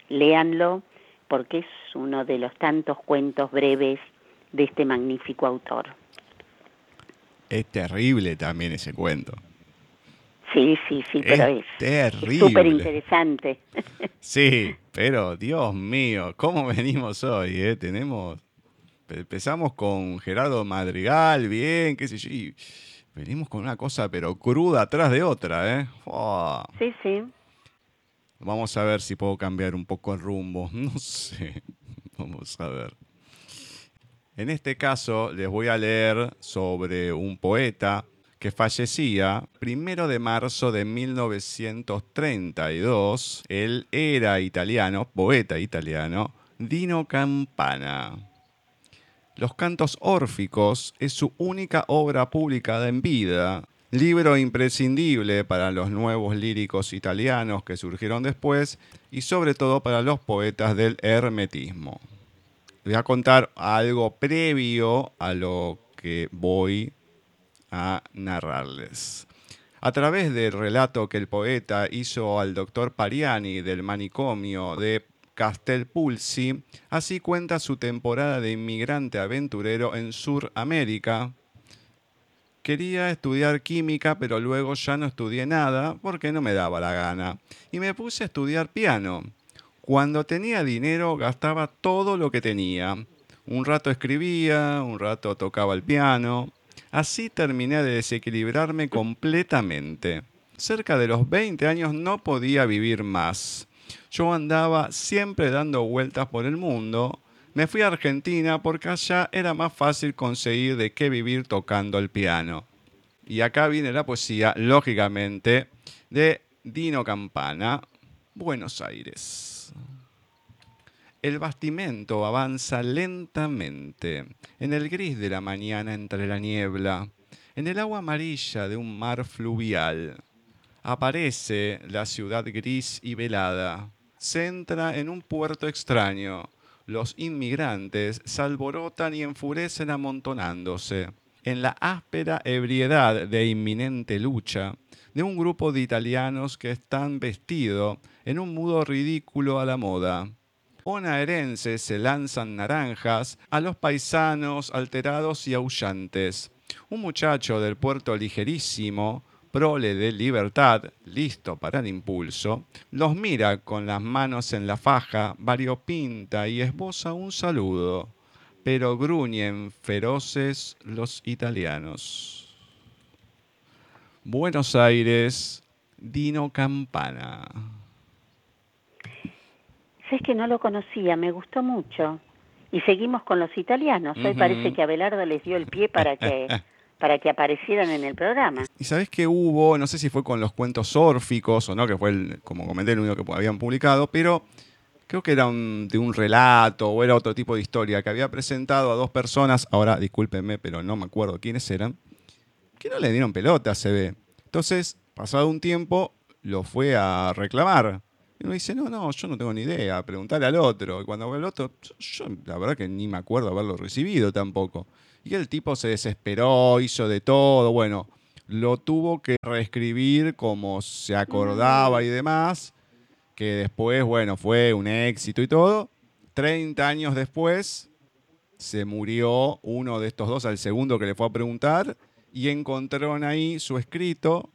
léanlo porque es uno de los tantos cuentos breves de este magnífico autor. Es terrible también ese cuento. Sí, sí, sí, pero es, terrible. súper interesante. Sí, pero Dios mío, ¿cómo venimos hoy? Eh? Tenemos, empezamos con Gerardo Madrigal, bien, qué sé yo, y venimos con una cosa pero cruda atrás de otra, ¿eh? Sí, sí. Vamos a ver si puedo cambiar un poco el rumbo, no sé, vamos a ver. En este caso les voy a leer sobre un poeta que fallecía primero de marzo de 1932. Él era italiano, poeta italiano, Dino Campana. Los cantos órficos es su única obra publicada en vida, libro imprescindible para los nuevos líricos italianos que surgieron después y sobre todo para los poetas del hermetismo. voy a contar algo previo a lo que voy a narrarles. A través del relato que el poeta hizo al doctor Pariani del manicomio de Castelpulsi, así cuenta su temporada de inmigrante aventurero en Suramérica. Quería estudiar química, pero luego ya no estudié nada porque no me daba la gana. Y me puse a estudiar piano. Cuando tenía dinero gastaba todo lo que tenía. Un rato escribía, un rato tocaba el piano. Así terminé de desequilibrarme completamente. Cerca de los 20 años no podía vivir más. Yo andaba siempre dando vueltas por el mundo. Me fui a Argentina porque allá era más fácil conseguir de qué vivir tocando el piano. Y acá viene la poesía, lógicamente, de Dino Campana, Buenos Aires. El bastimento avanza lentamente en el gris de la mañana entre la niebla, en el agua amarilla de un mar fluvial. Aparece la ciudad gris y velada. Se entra en un puerto extraño. Los inmigrantes se alborotan y enfurecen amontonándose. En la áspera ebriedad de inminente lucha de un grupo de italianos que están vestidos en un mudo ridículo a la moda bonaerenses se lanzan naranjas a los paisanos alterados y aullantes. Un muchacho del puerto ligerísimo, prole de libertad, listo para el impulso, los mira con las manos en la faja, variopinta y esboza un saludo, pero gruñen feroces los italianos. Buenos Aires, Dino Campana. Es que no lo conocía, me gustó mucho. Y seguimos con los italianos. Hoy parece que Abelardo les dio el pie para que para que aparecieran en el programa. Y sabes que hubo, no sé si fue con los cuentos órficos o no, que fue, el, como comenté, el único que habían publicado, pero creo que era de un relato o era otro tipo de historia que había presentado a dos personas, ahora discúlpenme, pero no me acuerdo quiénes eran, que no le dieron pelota, se ve. Entonces, pasado un tiempo, lo fue a reclamar. Y uno dice, no, no, yo no tengo ni idea, preguntarle al otro. Y cuando ve el otro, yo la verdad que ni me acuerdo haberlo recibido tampoco. Y el tipo se desesperó, hizo de todo, bueno, lo tuvo que reescribir como se acordaba y demás, que después, bueno, fue un éxito y todo. 30 años después se murió uno de estos dos, al segundo que le fue a preguntar, y encontraron ahí su escrito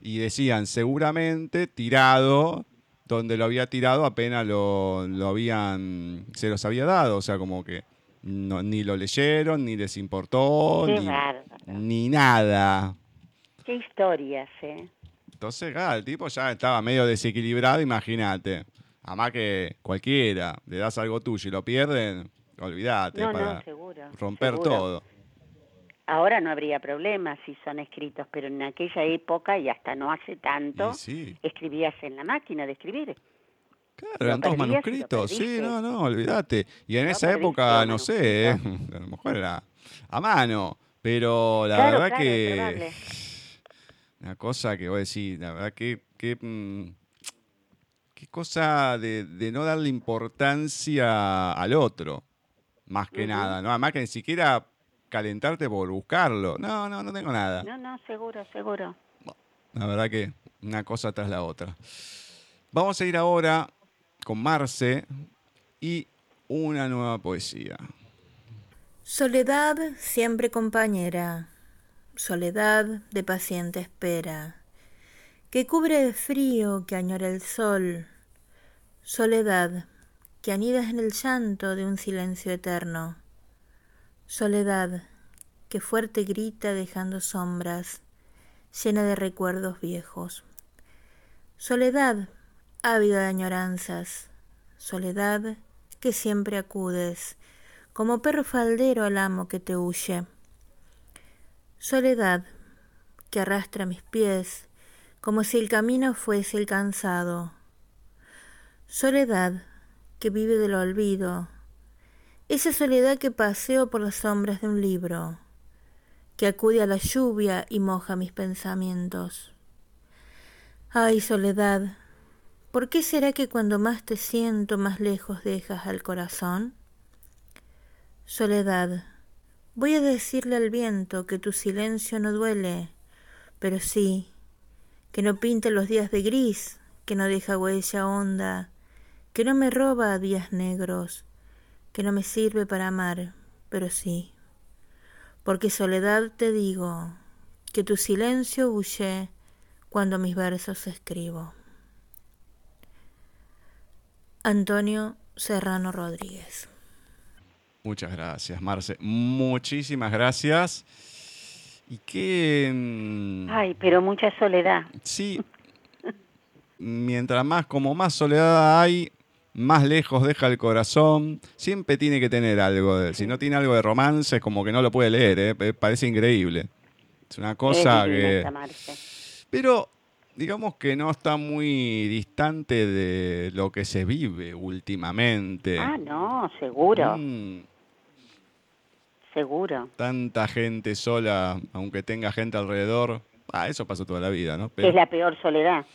y decían seguramente tirado donde lo había tirado apenas lo, lo habían, se los había dado, o sea, como que ni lo leyeron, ni les importó, ni, nada. Qué historias, ¿eh? Entonces, claro, el tipo ya estaba medio desequilibrado, imagínate. Además que cualquiera, le das algo tuyo y lo pierden, olvídate, para romper todo. Ahora no habría problema si son escritos, pero en aquella época y hasta no hace tanto, escribías en la máquina de escribir. Claro, eran todos manuscritos, sí, no, no, olvídate. Y en esa época, no sé, a lo mejor era a mano, pero la verdad que... Una cosa que voy a decir, la verdad que... que mm, qué cosa de, no darle importancia al otro, más que nada, ¿no? Además que ni siquiera calentarte por buscarlo. No, no, no tengo nada. No, no, seguro, seguro. La verdad que una cosa tras la otra. Vamos a ir ahora con Marce y una nueva poesía. Soledad siempre compañera, soledad de paciente espera, que cubre de frío, que añora el sol, soledad que anidas en el llanto de un silencio eterno Soledad, que fuerte grita dejando sombras, llena de recuerdos viejos. Soledad, ávida de añoranzas. Soledad, que siempre acudes, como perro faldero al amo que te huye. Soledad, que arrastra mis pies, como si el camino fuese el cansado. Soledad, que vive del olvido, esa soledad que paseo por las sombras de un libro, que acude a la lluvia y moja mis pensamientos. Ay, soledad, ¿por qué será que cuando más te siento más lejos dejas al corazón? Soledad, voy a decirle al viento que tu silencio no duele, pero sí, que no pinte los días de gris, que no deja huella honda, que no me roba días negros, que no me sirve para amar, pero sí. Porque soledad te digo, que tu silencio huye cuando mis versos escribo. Antonio Serrano Rodríguez. Muchas gracias, Marce. Muchísimas gracias. Y qué... Mm, Ay, pero mucha soledad. Sí. Mientras más, como más soledad hay, más lejos deja el corazón. Siempre tiene que tener algo. De, si no tiene algo de romance, es como que no lo puede leer. ¿eh? Parece increíble. Es una cosa que... Pero digamos que no está muy distante de lo que se vive últimamente. Ah, no, seguro. Mm. Seguro. Tanta gente sola, aunque tenga gente alrededor. Ah, eso pasó toda la vida, ¿no? es la peor soledad.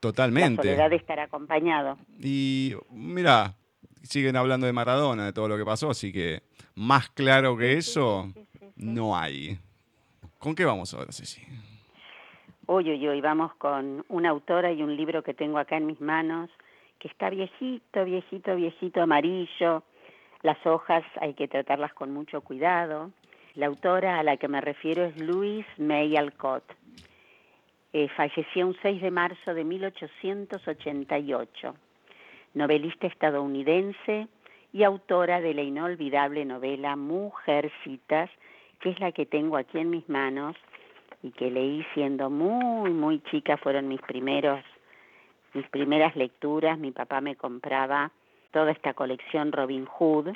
Totalmente. La soledad de estar acompañado. Y mira, siguen hablando de Maradona, de todo lo que pasó, así que más claro que eso no hay. ¿Con qué vamos ahora, Ceci? Hoy, hoy, hoy vamos con una autora y un libro que tengo acá en mis manos, que está viejito, viejito, viejito, amarillo. Las hojas hay que tratarlas con mucho cuidado. La autora a la que me refiero es Louise May Alcott. Eh, falleció un 6 de marzo de 1888. Novelista estadounidense y autora de la inolvidable novela Mujercitas, que es la que tengo aquí en mis manos y que leí siendo muy, muy chica, fueron mis primeros, mis primeras lecturas. Mi papá me compraba toda esta colección Robin Hood,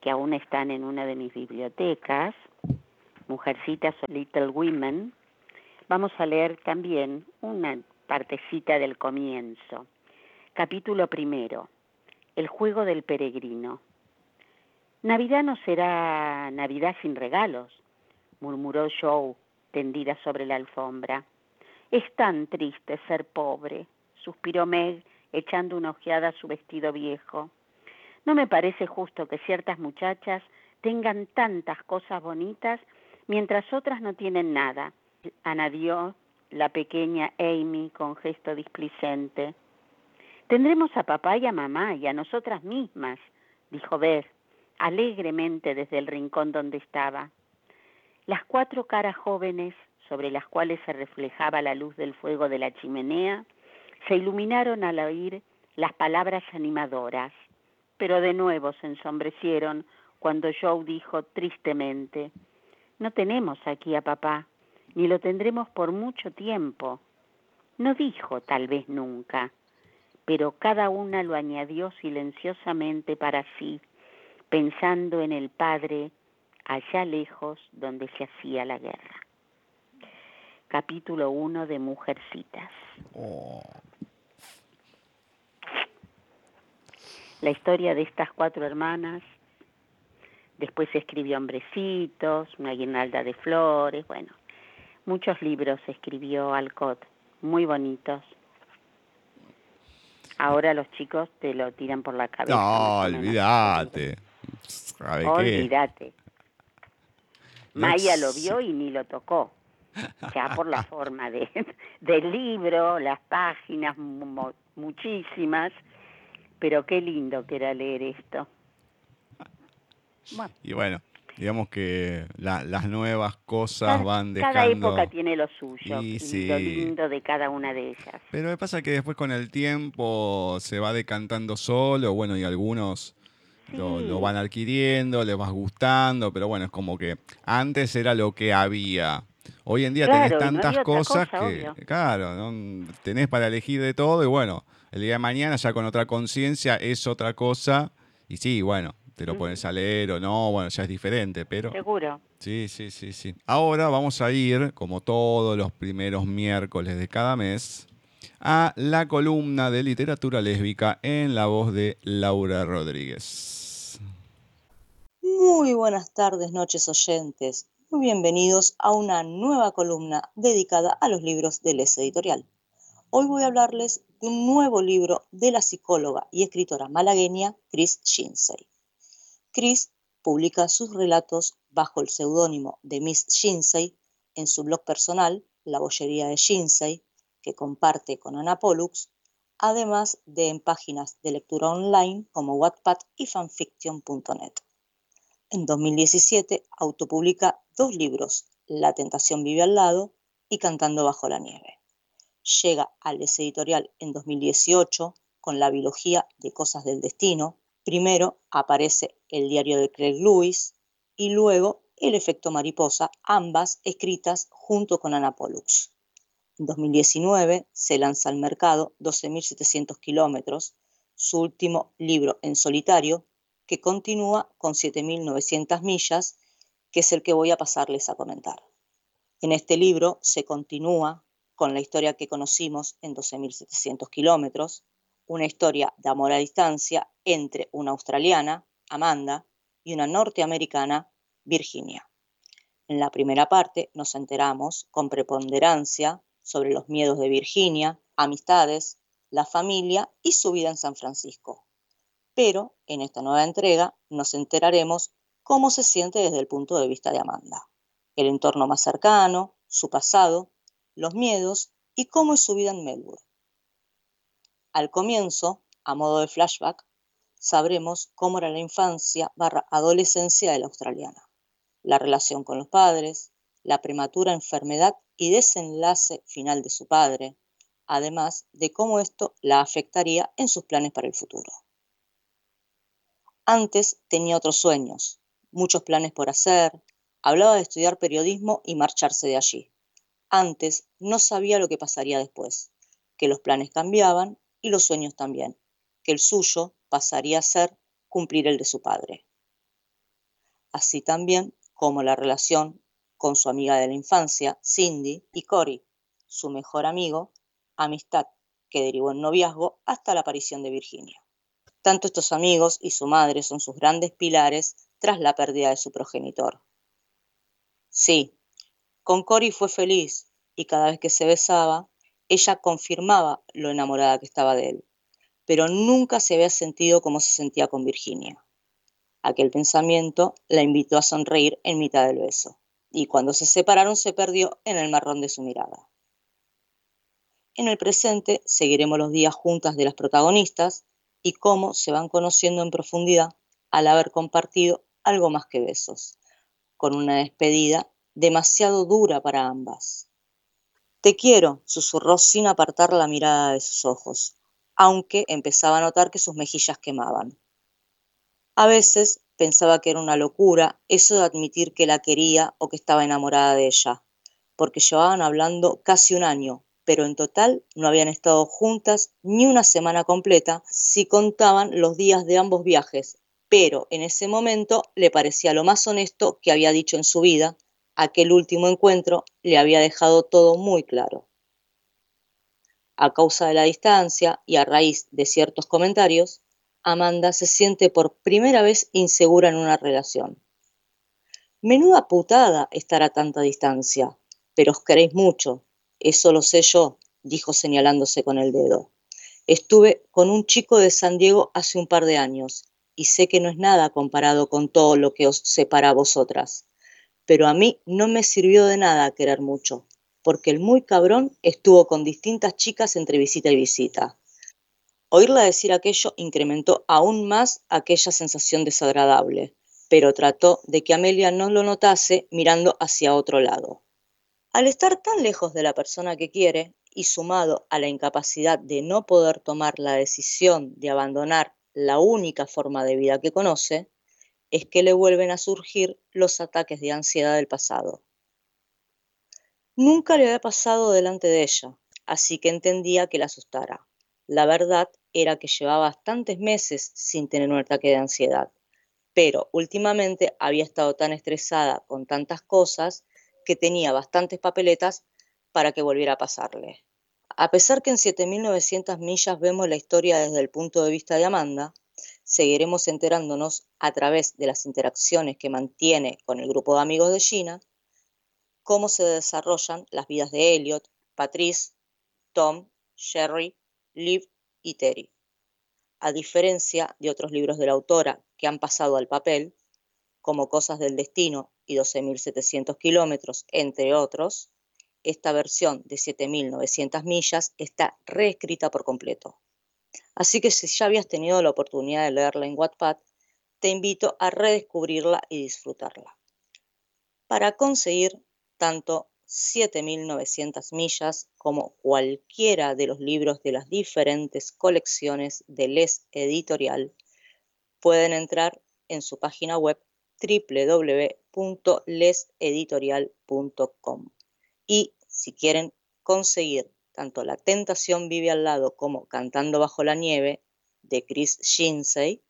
que aún están en una de mis bibliotecas, Mujercitas o Little Women. Vamos a leer también una partecita del comienzo. Capítulo primero. El juego del peregrino. Navidad no será Navidad sin regalos, murmuró Joe, tendida sobre la alfombra. Es tan triste ser pobre, suspiró Meg, echando una ojeada a su vestido viejo. No me parece justo que ciertas muchachas tengan tantas cosas bonitas mientras otras no tienen nada, anadió la pequeña Amy con gesto displicente. Tendremos a papá y a mamá y a nosotras mismas, dijo Beth, alegremente desde el rincón donde estaba. Las cuatro caras jóvenes, sobre las cuales se reflejaba la luz del fuego de la chimenea, se iluminaron al oír las palabras animadoras, pero de nuevo se ensombrecieron cuando Joe dijo tristemente, No tenemos aquí a papá, ni lo tendremos por mucho tiempo. No dijo tal vez nunca, pero cada una lo añadió silenciosamente para sí, pensando en el padre allá lejos donde se hacía la guerra. Capítulo 1 de Mujercitas. Oh. La historia de estas cuatro hermanas. Después se escribió Hombrecitos, Una guirnalda de flores, bueno, muchos libros escribió Alcott, muy bonitos. Ahora los chicos te lo tiran por la cabeza. No, olvídate. Olvídate. Maya lo vio y ni lo tocó, ya por la forma de, del libro, las páginas, muchísimas, pero qué lindo que era leer esto. Y bueno, digamos que las nuevas cosas van dejando... Cada época tiene lo suyo, y, lo lindo de cada una de ellas. Pero me pasa que después con el tiempo se va decantando solo, bueno, y algunos lo, van adquiriendo, les va gustando, pero bueno, es como que antes era lo que había. Hoy en día tenés tantas cosas que, claro, tenés para elegir de todo y bueno, el día de mañana ya con otra conciencia es otra cosa y sí, bueno, te lo pones a leer o no, bueno, ya es diferente, pero... Seguro. Sí, sí, sí, sí. Ahora vamos a ir, como todos los primeros miércoles de cada mes, a la columna de literatura lésbica en la voz de Laura Rodríguez. Muy buenas tardes, noches oyentes. Muy bienvenidos a una nueva columna dedicada a los libros de Les Editorial. Hoy voy a hablarles de un nuevo libro de la psicóloga y escritora malagueña Chris Shinsey. Chris publica sus relatos bajo el seudónimo de Miss Shinsei en su blog personal, La Bollería de Shinsei, que comparte con Ana Pollux, además de en páginas de lectura online como Wattpad y fanfiction.net. En 2017 autopublica dos libros, La tentación vive al lado y Cantando bajo la nieve. Llega al editorial en 2018 con la biología de Cosas del Destino. Primero aparece el diario de Craig Lewis y luego El efecto mariposa, ambas escritas junto con Ana Pollux. En 2019 se lanza al mercado 12.700 kilómetros, su último libro en solitario, que continúa con 7.900 millas, que es el que voy a pasarles a comentar. En este libro se continúa con la historia que conocimos en 12.700 kilómetros, una historia de amor a distancia entre una australiana, Amanda, y una norteamericana, Virginia. En la primera parte nos enteramos con preponderancia sobre los miedos de Virginia, amistades, la familia y su vida en San Francisco. Pero en esta nueva entrega nos enteraremos cómo se siente desde el punto de vista de Amanda, el entorno más cercano, su pasado, los miedos y cómo es su vida en Melbourne. Al comienzo, a modo de flashback, sabremos cómo era la infancia barra adolescencia de la australiana, la relación con los padres, la prematura enfermedad y desenlace final de su padre, además de cómo esto la afectaría en sus planes para el futuro. Antes tenía otros sueños, muchos planes por hacer, hablaba de estudiar periodismo y marcharse de allí. Antes no sabía lo que pasaría después, que los planes cambiaban y los sueños también, que el suyo pasaría a ser cumplir el de su padre. Así también como la relación con su amiga de la infancia, Cindy, y Cory, su mejor amigo, amistad que derivó en noviazgo hasta la aparición de Virginia. Tanto estos amigos y su madre son sus grandes pilares tras la pérdida de su progenitor. Sí, con Cory fue feliz y cada vez que se besaba, ella confirmaba lo enamorada que estaba de él, pero nunca se había sentido como se sentía con Virginia. Aquel pensamiento la invitó a sonreír en mitad del beso y cuando se separaron se perdió en el marrón de su mirada. En el presente seguiremos los días juntas de las protagonistas y cómo se van conociendo en profundidad al haber compartido algo más que besos, con una despedida demasiado dura para ambas. Te quiero, susurró sin apartar la mirada de sus ojos, aunque empezaba a notar que sus mejillas quemaban. A veces Pensaba que era una locura eso de admitir que la quería o que estaba enamorada de ella, porque llevaban hablando casi un año, pero en total no habían estado juntas ni una semana completa si contaban los días de ambos viajes, pero en ese momento le parecía lo más honesto que había dicho en su vida, aquel último encuentro le había dejado todo muy claro. A causa de la distancia y a raíz de ciertos comentarios, Amanda se siente por primera vez insegura en una relación. Menuda putada estar a tanta distancia, pero os queréis mucho, eso lo sé yo, dijo señalándose con el dedo. Estuve con un chico de San Diego hace un par de años y sé que no es nada comparado con todo lo que os separa a vosotras. Pero a mí no me sirvió de nada querer mucho, porque el muy cabrón estuvo con distintas chicas entre visita y visita. Oírla decir aquello incrementó aún más aquella sensación desagradable, pero trató de que Amelia no lo notase mirando hacia otro lado. Al estar tan lejos de la persona que quiere, y sumado a la incapacidad de no poder tomar la decisión de abandonar la única forma de vida que conoce, es que le vuelven a surgir los ataques de ansiedad del pasado. Nunca le había pasado delante de ella, así que entendía que la asustara. La verdad era que llevaba bastantes meses sin tener un ataque de ansiedad, pero últimamente había estado tan estresada con tantas cosas que tenía bastantes papeletas para que volviera a pasarle. A pesar que en 7.900 millas vemos la historia desde el punto de vista de Amanda, seguiremos enterándonos a través de las interacciones que mantiene con el grupo de amigos de Gina, cómo se desarrollan las vidas de Elliot, Patrice, Tom, Sherry Liv y Terry. A diferencia de otros libros de la autora que han pasado al papel, como Cosas del Destino y 12.700 kilómetros, entre otros, esta versión de 7.900 millas está reescrita por completo. Así que si ya habías tenido la oportunidad de leerla en Wattpad, te invito a redescubrirla y disfrutarla. Para conseguir tanto 7.900 millas como cualquiera de los libros de las diferentes colecciones de Les Editorial, pueden entrar en su página web www.leseditorial.com. Y si quieren conseguir tanto La Tentación vive al lado como Cantando bajo la nieve de Chris Shinsey,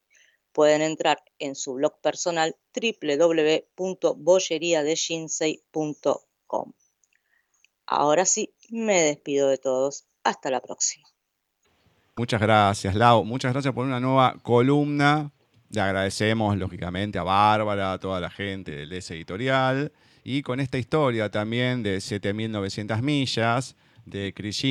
pueden entrar en su blog personal www.bolleriadeshinsei.com. Ahora sí, me despido de todos. Hasta la próxima. Muchas gracias, Lau. Muchas gracias por una nueva columna le agradecemos, lógicamente, a Bárbara, a toda la gente del S Editorial. Y con esta historia también de 7.900 millas de Chris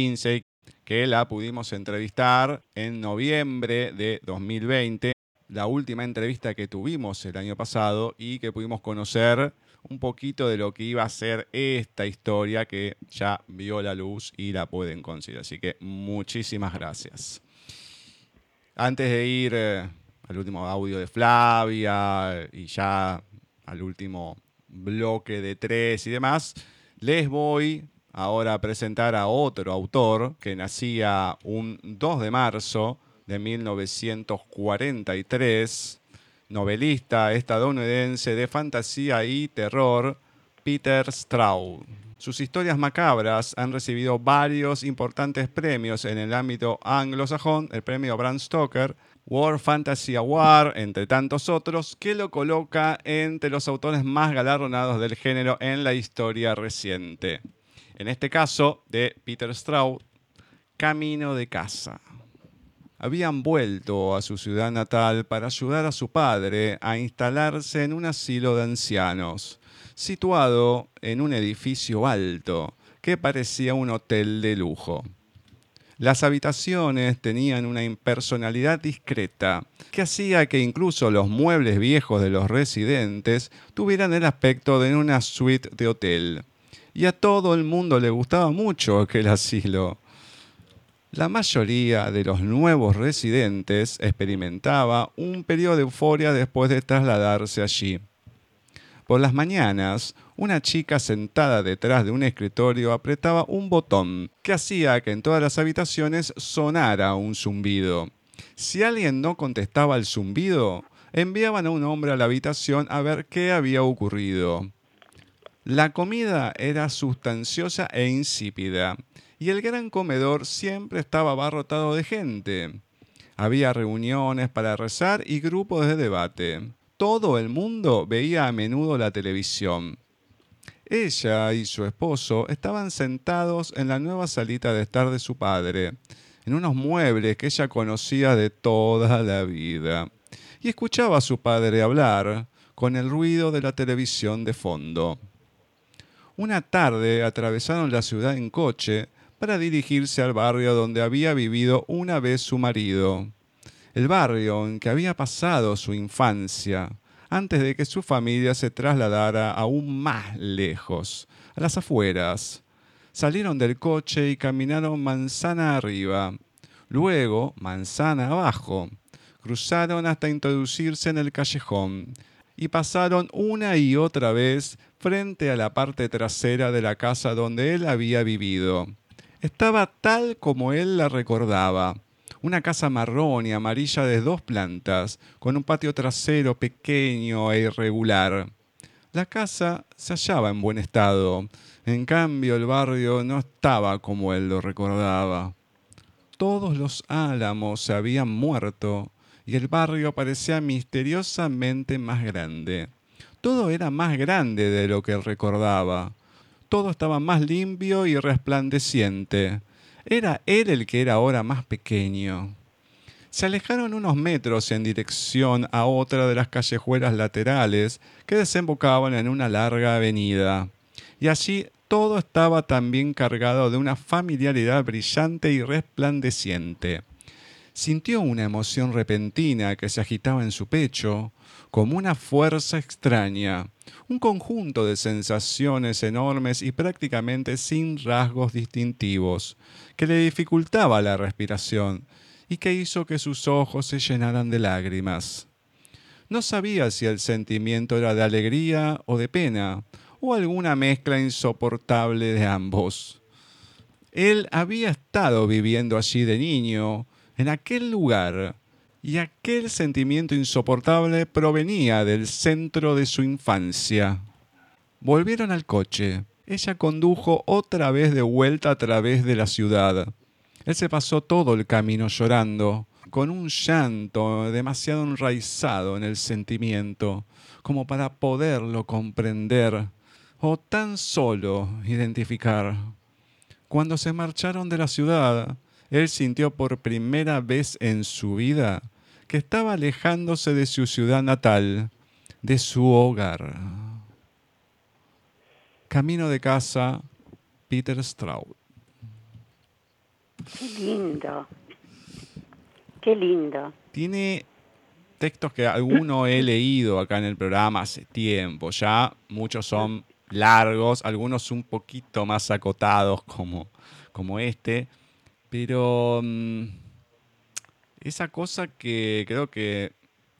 que la pudimos entrevistar en noviembre de 2020, la última entrevista que tuvimos el año pasado y que pudimos conocer un poquito de lo que iba a ser esta historia que ya vio la luz y la pueden conseguir. Así que muchísimas gracias. Antes de ir eh, al último audio de Flavia y ya al último bloque de tres y demás, les voy ahora a presentar a otro autor que nacía un 2 de marzo de 1943, novelista estadounidense de fantasía y terror, Peter Straub. Sus historias macabras han recibido varios importantes premios en el ámbito anglosajón, el premio Bram Stoker, War Fantasy Award, entre tantos otros, que lo coloca entre los autores más galardonados del género en la historia reciente. En este caso, de Peter Straub, Camino de casa. Habían vuelto a su ciudad natal para ayudar a su padre a instalarse en un asilo de ancianos, situado en un edificio alto que parecía un hotel de lujo. Las habitaciones tenían una impersonalidad discreta que hacía que incluso los muebles viejos de los residentes tuvieran el aspecto de una suite de hotel. Y a todo el mundo le gustaba mucho aquel asilo. La mayoría de los nuevos residentes experimentaba un periodo de euforia después de trasladarse allí. Por las mañanas, una chica sentada detrás de un escritorio apretaba un botón que hacía que en todas las habitaciones sonara un zumbido. Si alguien no contestaba al zumbido, enviaban a un hombre a la habitación a ver qué había ocurrido. La comida era sustanciosa e insípida, y el gran comedor siempre estaba abarrotado de gente. Había reuniones para rezar y grupos de debate todo el mundo veía a menudo la televisión. Ella y su esposo estaban sentados en la nueva salita de estar de su padre, en unos muebles que ella conocía de toda la vida, y escuchaba a su padre hablar con el ruido de la televisión de fondo. Una tarde atravesaron la ciudad en coche para dirigirse al barrio donde había vivido una vez su marido el barrio en que había pasado su infancia, antes de que su familia se trasladara aún más lejos, a las afueras. Salieron del coche y caminaron manzana arriba, luego manzana abajo. Cruzaron hasta introducirse en el callejón y pasaron una y otra vez frente a la parte trasera de la casa donde él había vivido. Estaba tal como él la recordaba una casa marrón y amarilla de dos plantas, con un patio trasero pequeño e irregular. La casa se hallaba en buen estado, en cambio el barrio no estaba como él lo recordaba. Todos los álamos se habían muerto y el barrio parecía misteriosamente más grande. Todo era más grande de lo que él recordaba. Todo estaba más limpio y resplandeciente. Era él el que era ahora más pequeño. Se alejaron unos metros en dirección a otra de las callejuelas laterales que desembocaban en una larga avenida. Y allí todo estaba también cargado de una familiaridad brillante y resplandeciente. Sintió una emoción repentina que se agitaba en su pecho, como una fuerza extraña, un conjunto de sensaciones enormes y prácticamente sin rasgos distintivos, que le dificultaba la respiración y que hizo que sus ojos se llenaran de lágrimas. No sabía si el sentimiento era de alegría o de pena, o alguna mezcla insoportable de ambos. Él había estado viviendo allí de niño, en aquel lugar, y aquel sentimiento insoportable provenía del centro de su infancia. Volvieron al coche. Ella condujo otra vez de vuelta a través de la ciudad. Él se pasó todo el camino llorando, con un llanto demasiado enraizado en el sentimiento, como para poderlo comprender o tan solo identificar. Cuando se marcharon de la ciudad, él sintió por primera vez en su vida que estaba alejándose de su ciudad natal, de su hogar. Camino de casa, Peter Straub. Qué lindo. Qué lindo. Tiene textos que alguno he leído acá en el programa hace tiempo ya. Muchos son largos, algunos un poquito más acotados como, como este. Pero mm, esa cosa que creo que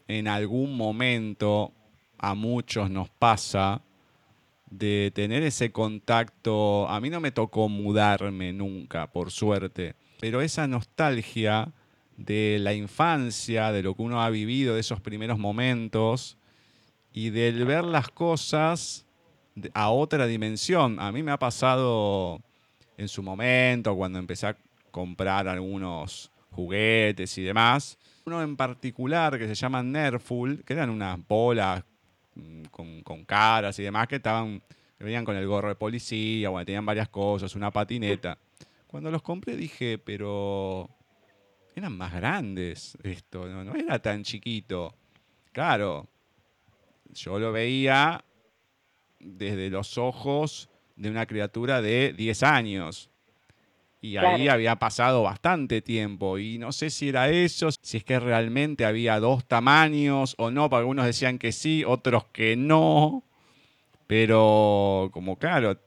en algún momento a muchos nos pasa de tener ese contacto. A mí no me tocó mudarme nunca, por suerte, pero esa nostalgia de la infancia, de lo que uno ha vivido, de esos primeros momentos y del ver las cosas a otra dimensión. A mí me ha pasado en su momento, cuando empecé a comprar algunos juguetes y demás. Uno en particular que se llama Nerful, que eran unas bolas mm, con, caras y demás que estaban, venían con el gorro de policía, bueno, tenían varias cosas, una patineta. Cuando los compré dije, pero eran más grandes esto, no era tan chiquito. Claro, yo lo veía desde los ojos de una criatura de 10 años. Y ahí había pasado bastante tiempo y no sé si era eso, si es que realmente había dos tamaños o no, porque algunos decían que sí, otros que no. Pero como claro,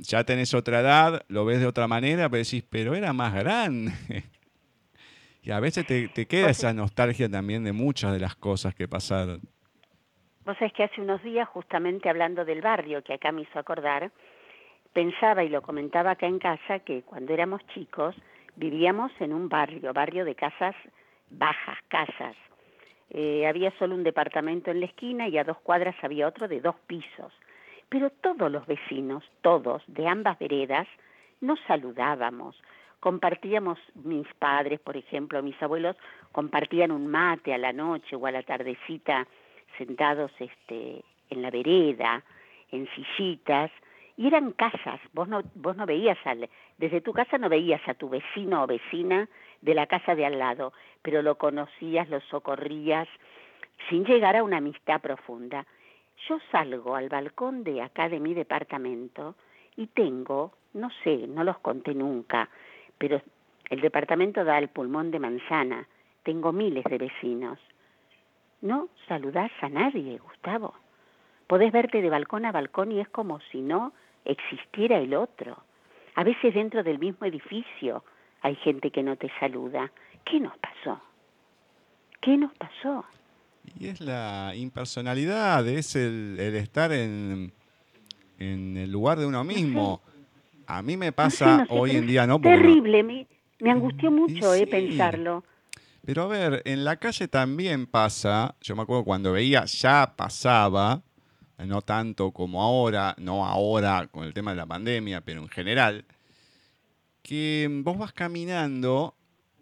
ya tenés otra edad, lo ves de otra manera, pero decís, pero era más grande. y a veces te, te queda esa nostalgia también de muchas de las cosas que pasaron. Vos sabés que hace unos días, justamente hablando del barrio que acá me hizo acordar, pensaba y lo comentaba acá en casa que cuando éramos chicos vivíamos en un barrio, barrio de casas bajas, casas. Eh, había solo un departamento en la esquina y a dos cuadras había otro de dos pisos. Pero todos los vecinos, todos, de ambas veredas, nos saludábamos, compartíamos, mis padres, por ejemplo, mis abuelos, compartían un mate a la noche o a la tardecita sentados este, en la vereda, en sillitas, y eran casas, vos no, vos no veías, al, desde tu casa no veías a tu vecino o vecina de la casa de al lado, pero lo conocías, lo socorrías, sin llegar a una amistad profunda. Yo salgo al balcón de acá de mi departamento y tengo, no sé, no los conté nunca, pero el departamento da al pulmón de manzana, tengo miles de vecinos. No saludás a nadie, Gustavo. Podés verte de balcón a balcón y es como si no existiera el otro. A veces dentro del mismo edificio hay gente que no te saluda. ¿Qué nos pasó? ¿Qué nos pasó? Y es la impersonalidad, es el, estar en, en, el lugar de uno mismo. A mí me pasa hoy en día, ¿no? Terrible, me, me, angustió mucho eh, pensarlo. Pero a ver, en la calle también pasa, yo me acuerdo cuando veía, ya pasaba, no tanto como ahora, no ahora con el tema de la pandemia, pero en general, que vos vas caminando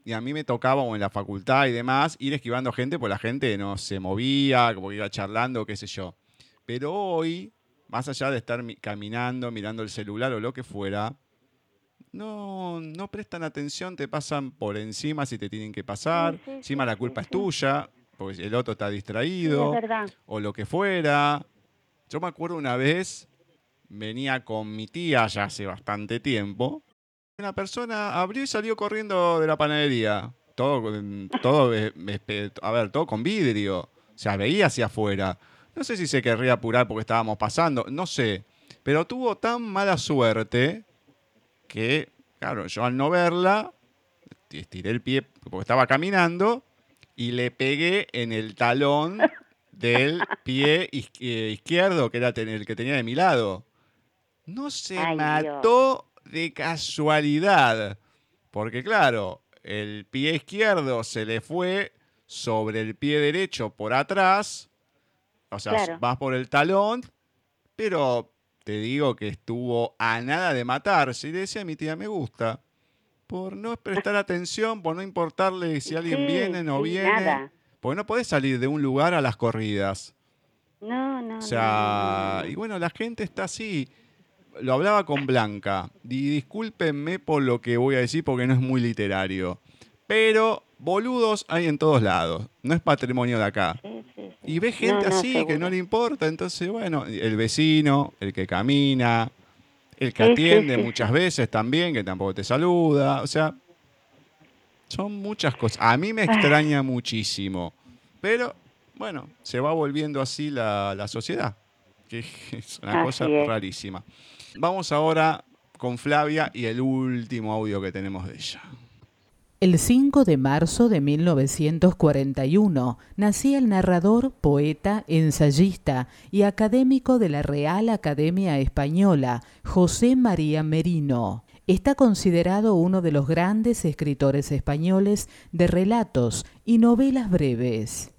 y a mí me tocaba en la facultad y demás ir esquivando gente, pues la gente no se movía, como iba charlando, qué sé yo. Pero hoy, más allá de estar caminando, mirando el celular o lo que fuera, no, no prestan atención, te pasan por encima si te tienen que pasar, encima la culpa es tuya, porque el otro está distraído, o lo que fuera. Yo me acuerdo una vez, venía con mi tía ya hace bastante tiempo. Una persona abrió y salió corriendo de la panadería. todo, todo, a ver, todo con vidrio. O sea, veía hacia afuera. No sé si se querría apurar porque estábamos pasando, no sé. Pero tuvo tan mala suerte que, claro, yo al no verla, estiré el pie porque estaba caminando y le pegué en el talón del pie eh, izquierdo, que era el que tenía de mi lado. No se Ay, mató de casualidad. Porque claro, el pie izquierdo se le fue sobre el pie derecho por atrás. O sea, Claro. vas por el talón. Pero te digo que estuvo a nada de matarse. Y le decía a mi tía, me gusta. Por no prestar atención, por no importarle si alguien Sí, viene o no viene. nada. Porque no podés salir de un lugar a las corridas. No, no. O sea, no, y bueno, la gente está así. Lo hablaba con Blanca. Y discúlpenme por lo que voy a decir porque no es muy literario. Pero boludos hay en todos lados. No es patrimonio de acá. Sí, sí, sí. Y ve gente No, no, así que no le importa. Entonces, bueno, el vecino, el que camina, el que atiende muchas veces también, que tampoco te saluda. O sea, son muchas cosas. A mí me extraña muchísimo. Pero, bueno, se va volviendo así la, la sociedad. Que es una Así cosa es. rarísima. Vamos ahora con Flavia y el último audio que tenemos de ella. El 5 de marzo de 1941 nacía el narrador, poeta, ensayista y académico de la Real Academia Española, José María Merino. Está considerado uno de los grandes escritores españoles de relatos y novelas breves.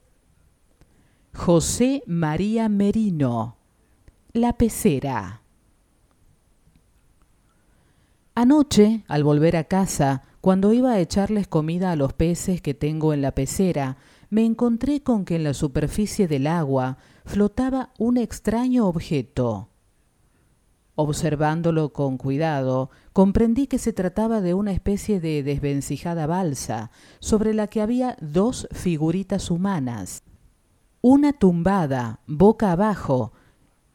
José María Merino. La pecera. Anoche, al volver a casa, cuando iba a echarles comida a los peces que tengo en la pecera, me encontré con que en la superficie del agua flotaba un extraño objeto. Observándolo con cuidado, comprendí que se trataba de una especie de desvencijada balsa, sobre la que había dos figuritas humanas, una tumbada, boca abajo,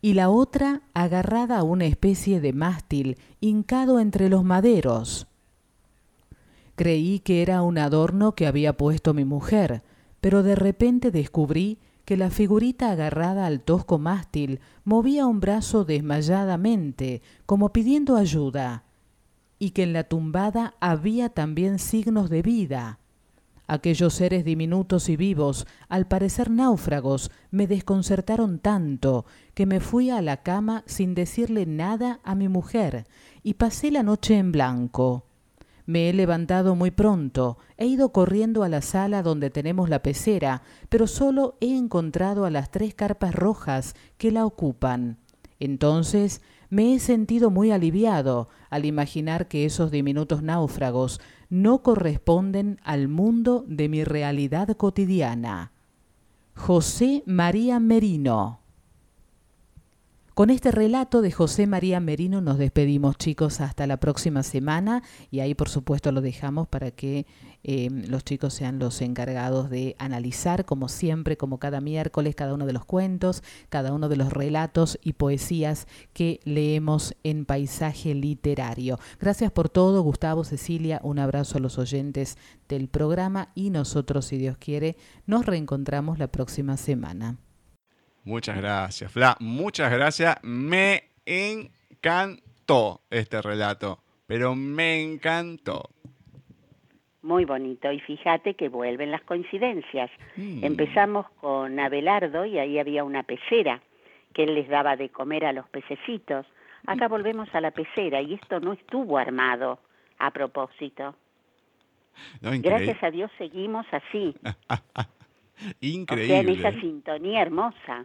y la otra agarrada a una especie de mástil hincado entre los maderos. Creí que era un adorno que había puesto mi mujer, pero de repente descubrí que la figurita agarrada al tosco mástil movía un brazo desmayadamente, como pidiendo ayuda, y que en la tumbada había también signos de vida. Aquellos seres diminutos y vivos, al parecer náufragos, me desconcertaron tanto que me fui a la cama sin decirle nada a mi mujer y pasé la noche en blanco. Me he levantado muy pronto, he ido corriendo a la sala donde tenemos la pecera, pero solo he encontrado a las tres carpas rojas que la ocupan. Entonces me he sentido muy aliviado al imaginar que esos diminutos náufragos no corresponden al mundo de mi realidad cotidiana. José María Merino con este relato de José María Merino nos despedimos chicos hasta la próxima semana y ahí por supuesto lo dejamos para que eh, los chicos sean los encargados de analizar como siempre, como cada miércoles, cada uno de los cuentos, cada uno de los relatos y poesías que leemos en paisaje literario. Gracias por todo, Gustavo, Cecilia, un abrazo a los oyentes del programa y nosotros, si Dios quiere, nos reencontramos la próxima semana. Muchas gracias, Fla. Muchas gracias. Me encantó este relato, pero me encantó. Muy bonito. Y fíjate que vuelven las coincidencias. Mm. Empezamos con Abelardo y ahí había una pecera que él les daba de comer a los pececitos. Acá volvemos a la pecera y esto no estuvo armado a propósito. No, increíble. Gracias a Dios seguimos así. O sea, en Increíble. esa sintonía hermosa.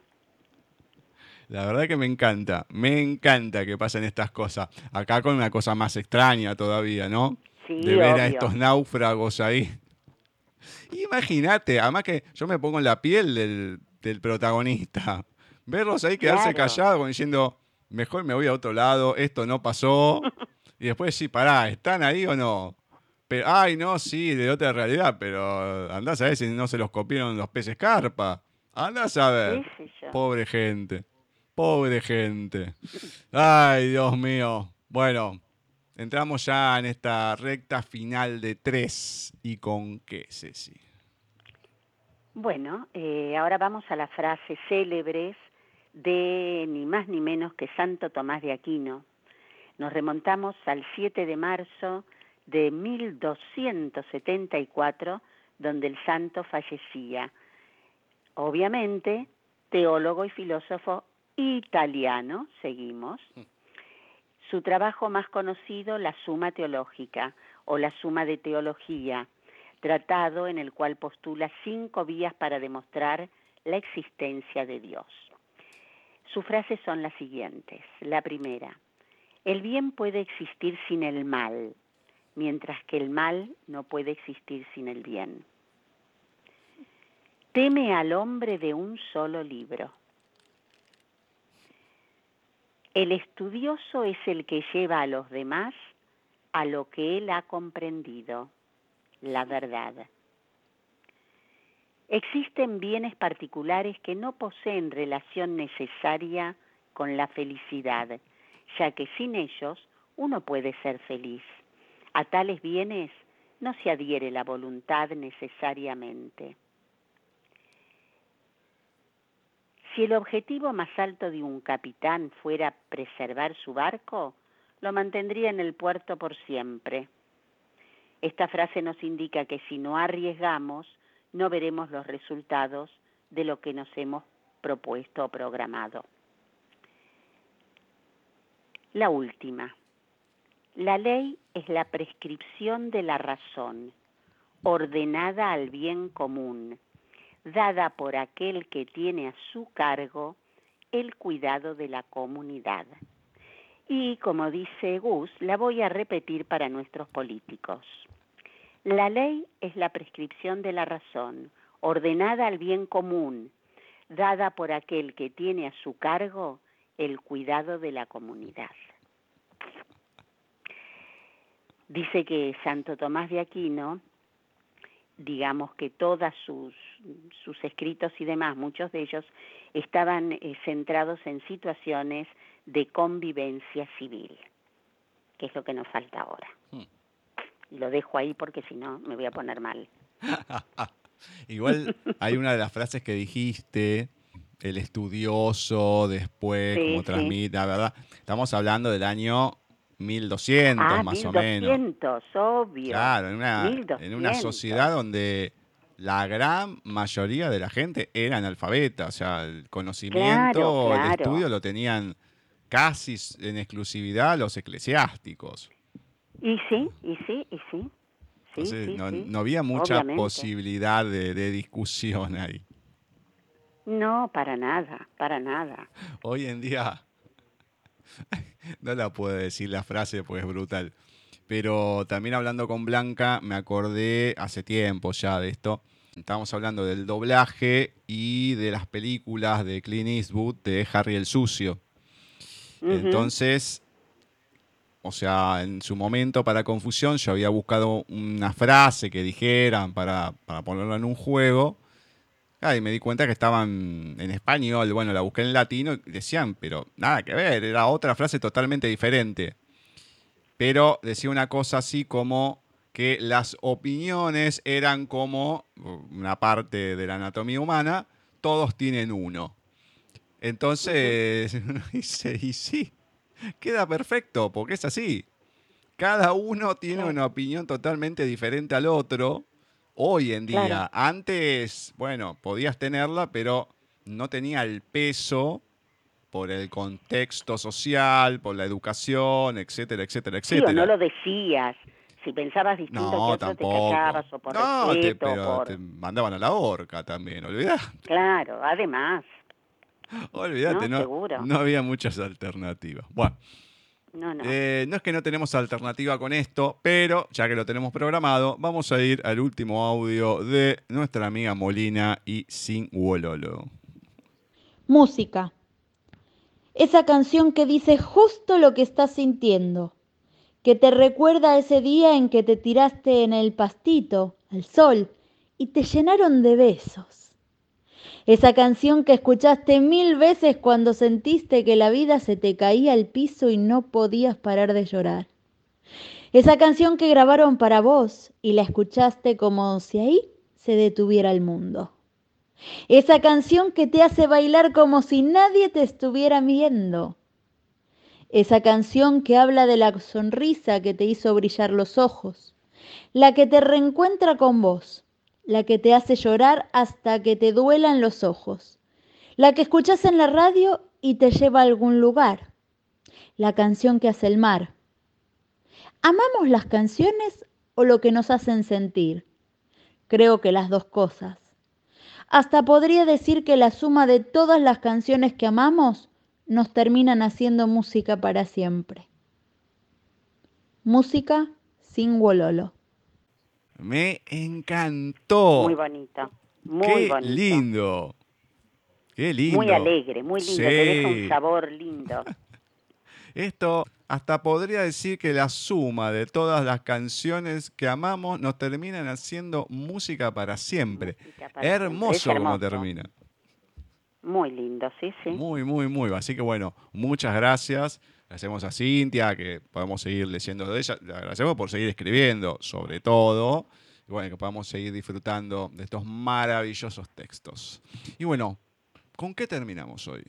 La verdad que me encanta, me encanta que pasen estas cosas. Acá con una cosa más extraña todavía, ¿no? Sí, de ver obvio. a estos náufragos ahí. Imagínate, además que yo me pongo en la piel del, del protagonista. Verlos ahí quedarse Claro. callados diciendo, mejor me voy a otro lado, esto no pasó. y después sí, pará, ¿están ahí o no? Pero, ay, no, sí, de otra realidad, pero andás a ver si no se los copiaron los peces carpa. Andás a ver. Pobre gente. Pobre gente. Ay, Dios mío. Bueno, entramos ya en esta recta final de tres. ¿Y con qué, Ceci? Bueno, eh, ahora vamos a las frases célebres de ni más ni menos que Santo Tomás de Aquino. Nos remontamos al 7 de marzo de 1274, donde el santo fallecía. Obviamente, teólogo y filósofo italiano, seguimos. Mm. Su trabajo más conocido, la Suma Teológica o la Suma de Teología, tratado en el cual postula cinco vías para demostrar la existencia de Dios. Sus frases son las siguientes. La primera, el bien puede existir sin el mal, mientras que el mal no puede existir sin el bien. Teme al hombre de un solo libro. El estudioso es el que lleva a los demás a lo que él ha comprendido, la verdad. Existen bienes particulares que no poseen relación necesaria con la felicidad, ya que sin ellos uno puede ser feliz. A tales bienes no se adhiere la voluntad necesariamente. Si el objetivo más alto de un capitán fuera preservar su barco, lo mantendría en el puerto por siempre. Esta frase nos indica que si no arriesgamos, no veremos los resultados de lo que nos hemos propuesto o programado. La última. La ley es la prescripción de la razón, ordenada al bien común, dada por aquel que tiene a su cargo el cuidado de la comunidad. Y como dice Gus, la voy a repetir para nuestros políticos. La ley es la prescripción de la razón, ordenada al bien común, dada por aquel que tiene a su cargo el cuidado de la comunidad. Dice que Santo Tomás de Aquino digamos que todos sus, sus escritos y demás, muchos de ellos estaban eh, centrados en situaciones de convivencia civil, que es lo que nos falta ahora. Hmm. Lo dejo ahí porque si no me voy a poner mal. Igual hay una de las frases que dijiste, el estudioso, después, como transmite, la verdad. Estamos hablando del año 1200 ah, más o menos. 1200, obvio. Claro, en una, en una sociedad donde la gran mayoría de la gente era analfabeta, o sea, el conocimiento, el estudio lo tenían casi en exclusividad los eclesiásticos. Y sí, y sí, y sí. no, había mucha posibilidad de, de discusión ahí. No, para nada, para nada. Hoy en día no la puedo decir la frase porque es brutal. Pero también hablando con Blanca, me acordé hace tiempo ya de esto. Estábamos hablando del doblaje y de las películas de Clint Eastwood de Harry el Sucio. Entonces, o sea, en su momento para confusión yo había buscado una frase que dijeran para, para ponerlo en un juego Ah, y me di cuenta que estaban en español, bueno, la busqué en latino y decían, pero nada que ver, era otra frase totalmente diferente. Pero decía una cosa así como que las opiniones eran como una parte de la anatomía humana, todos tienen uno. Entonces, y sí, queda perfecto, porque es así. Cada uno tiene una opinión totalmente diferente al otro hoy en día. Antes, bueno, podías tenerla, pero no tenía el peso por el contexto social, por la educación, etcétera, etcétera, etcétera. no lo decías. Si pensabas distinto no, que te callabas o por no, pero te mandaban a la horca también, olvidate. Claro, además. Olvídate, no, no había muchas alternativas. Bueno, no, no. Eh, no es que no tenemos alternativa con esto, pero ya que lo tenemos programado, vamos a ir al último audio de nuestra amiga Molina y Sin Wololo. Música. Esa canción que dice justo lo que estás sintiendo, que te recuerda ese día en que te tiraste en el pastito, al sol, y te llenaron de besos esa canción que escuchaste mil veces cuando sentiste que la vida se te caía al piso y no podías parar de llorar. Esa canción que grabaron para vos y la escuchaste como si ahí se detuviera el mundo. Esa canción que te hace bailar como si nadie te estuviera viendo. Esa canción que habla de la sonrisa que te hizo brillar los ojos. La que te reencuentra con vos. La que te hace llorar hasta que te duelan los ojos. La que escuchas en la radio y te lleva a algún lugar. La canción que hace el mar. ¿Amamos las canciones o lo que nos hacen sentir? Creo que las dos cosas. Hasta podría decir que la suma de todas las canciones que amamos nos terminan haciendo música para siempre. Música sin Wololo. Me encantó. Muy bonito. Muy Qué lindo. Qué lindo. Muy alegre, muy lindo. Te deja un sabor lindo. Esto hasta podría decir que la suma de todas las canciones que amamos nos terminan haciendo música para siempre. hermoso, como termina. Muy lindo, sí, sí. Muy, muy, muy. Así que bueno, muchas gracias. Le hacemos a Cintia, que podemos seguir leyendo de ella. Le agradecemos por seguir escribiendo, sobre todo. Y bueno, que podamos seguir disfrutando de estos maravillosos textos. Y bueno, ¿con qué terminamos hoy?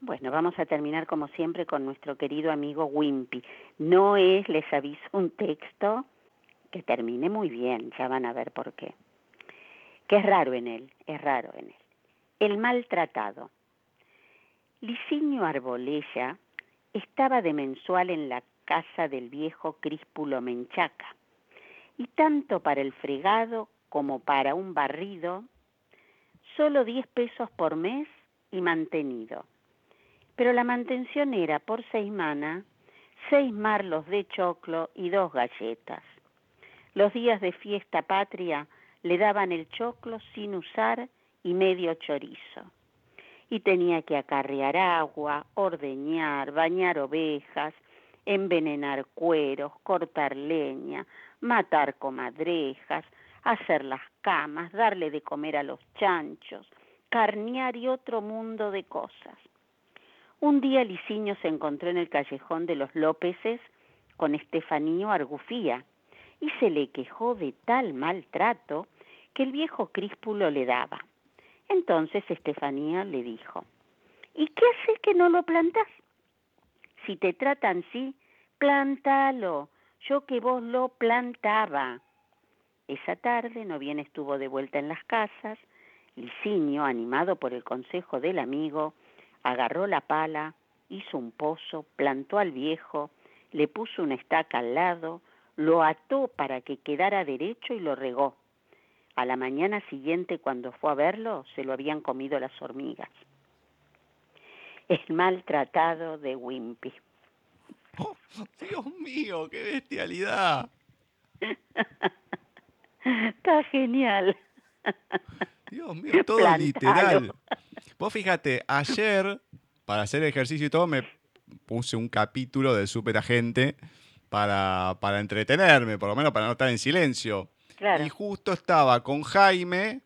Bueno, vamos a terminar como siempre con nuestro querido amigo Wimpy. No es, les aviso, un texto que termine muy bien, ya van a ver por qué. Que es raro en él, es raro en él. El maltratado. Licinio Arbolella estaba de mensual en la casa del viejo Críspulo Menchaca, y tanto para el fregado como para un barrido, solo diez pesos por mes y mantenido pero la mantención era por seis manas, seis marlos de choclo y dos galletas. Los días de fiesta patria le daban el choclo sin usar y medio chorizo. Y tenía que acarrear agua, ordeñar, bañar ovejas, envenenar cueros, cortar leña, matar comadrejas, hacer las camas, darle de comer a los chanchos, carnear y otro mundo de cosas. Un día Liciño se encontró en el callejón de los Lópezes con Estefanío Argufía y se le quejó de tal maltrato que el viejo Críspulo le daba. Entonces Estefanía le dijo, ¿y qué haces que no lo plantás? Si te tratan así, plántalo, yo que vos lo plantaba. Esa tarde no bien estuvo de vuelta en las casas, Licinio, animado por el consejo del amigo, agarró la pala, hizo un pozo, plantó al viejo, le puso una estaca al lado, lo ató para que quedara derecho y lo regó. A la mañana siguiente, cuando fue a verlo, se lo habían comido las hormigas. El maltratado de Wimpy. Oh, Dios mío, qué bestialidad. Está genial. Dios mío, todo literal. Vos fíjate, ayer, para hacer ejercicio y todo, me puse un capítulo de Super Agente para, para entretenerme, por lo menos para no estar en silencio. Y justo estaba con Jaime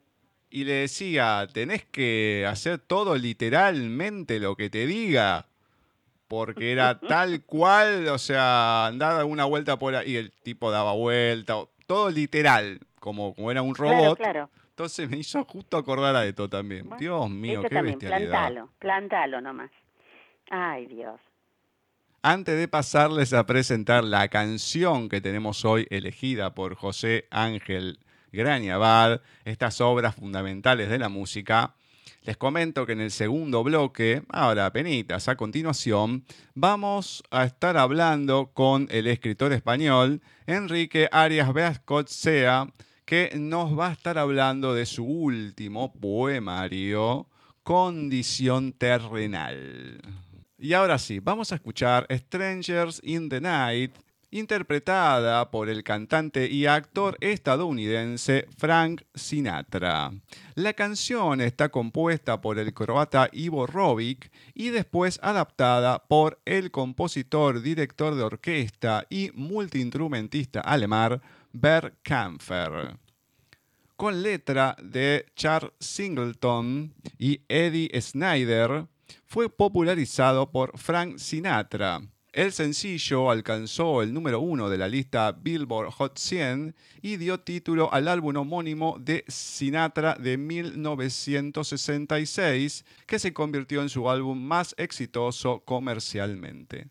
y le decía, tenés que hacer todo literalmente lo que te diga. Porque era tal cual, o sea, andaba una vuelta por ahí y el tipo daba vuelta, todo literal, como, como era un robot. claro. Entonces me hizo justo acordar a esto también. Dios mío, qué también, bestialidad. Plantalo, plantalo nomás. Ay, Dios. Antes de pasarles a presentar la canción que tenemos hoy elegida por José Ángel Grañabad, estas obras fundamentales de la música, les comento que en el segundo bloque, ahora penitas, a continuación, vamos a estar hablando con el escritor español Enrique Arias Sea que nos va a estar hablando de su último poemario, Condición Terrenal. Y ahora sí, vamos a escuchar Strangers in the Night, interpretada por el cantante y actor estadounidense Frank Sinatra. La canción está compuesta por el croata Ivo Robic y después adaptada por el compositor, director de orquesta y multiinstrumentista alemán Bert Kampfer. Con letra de Charles Singleton y Eddie Snyder, fue popularizado por Frank Sinatra. El sencillo alcanzó el número uno de la lista Billboard Hot 100 y dio título al álbum homónimo de Sinatra de 1966, que se convirtió en su álbum más exitoso comercialmente.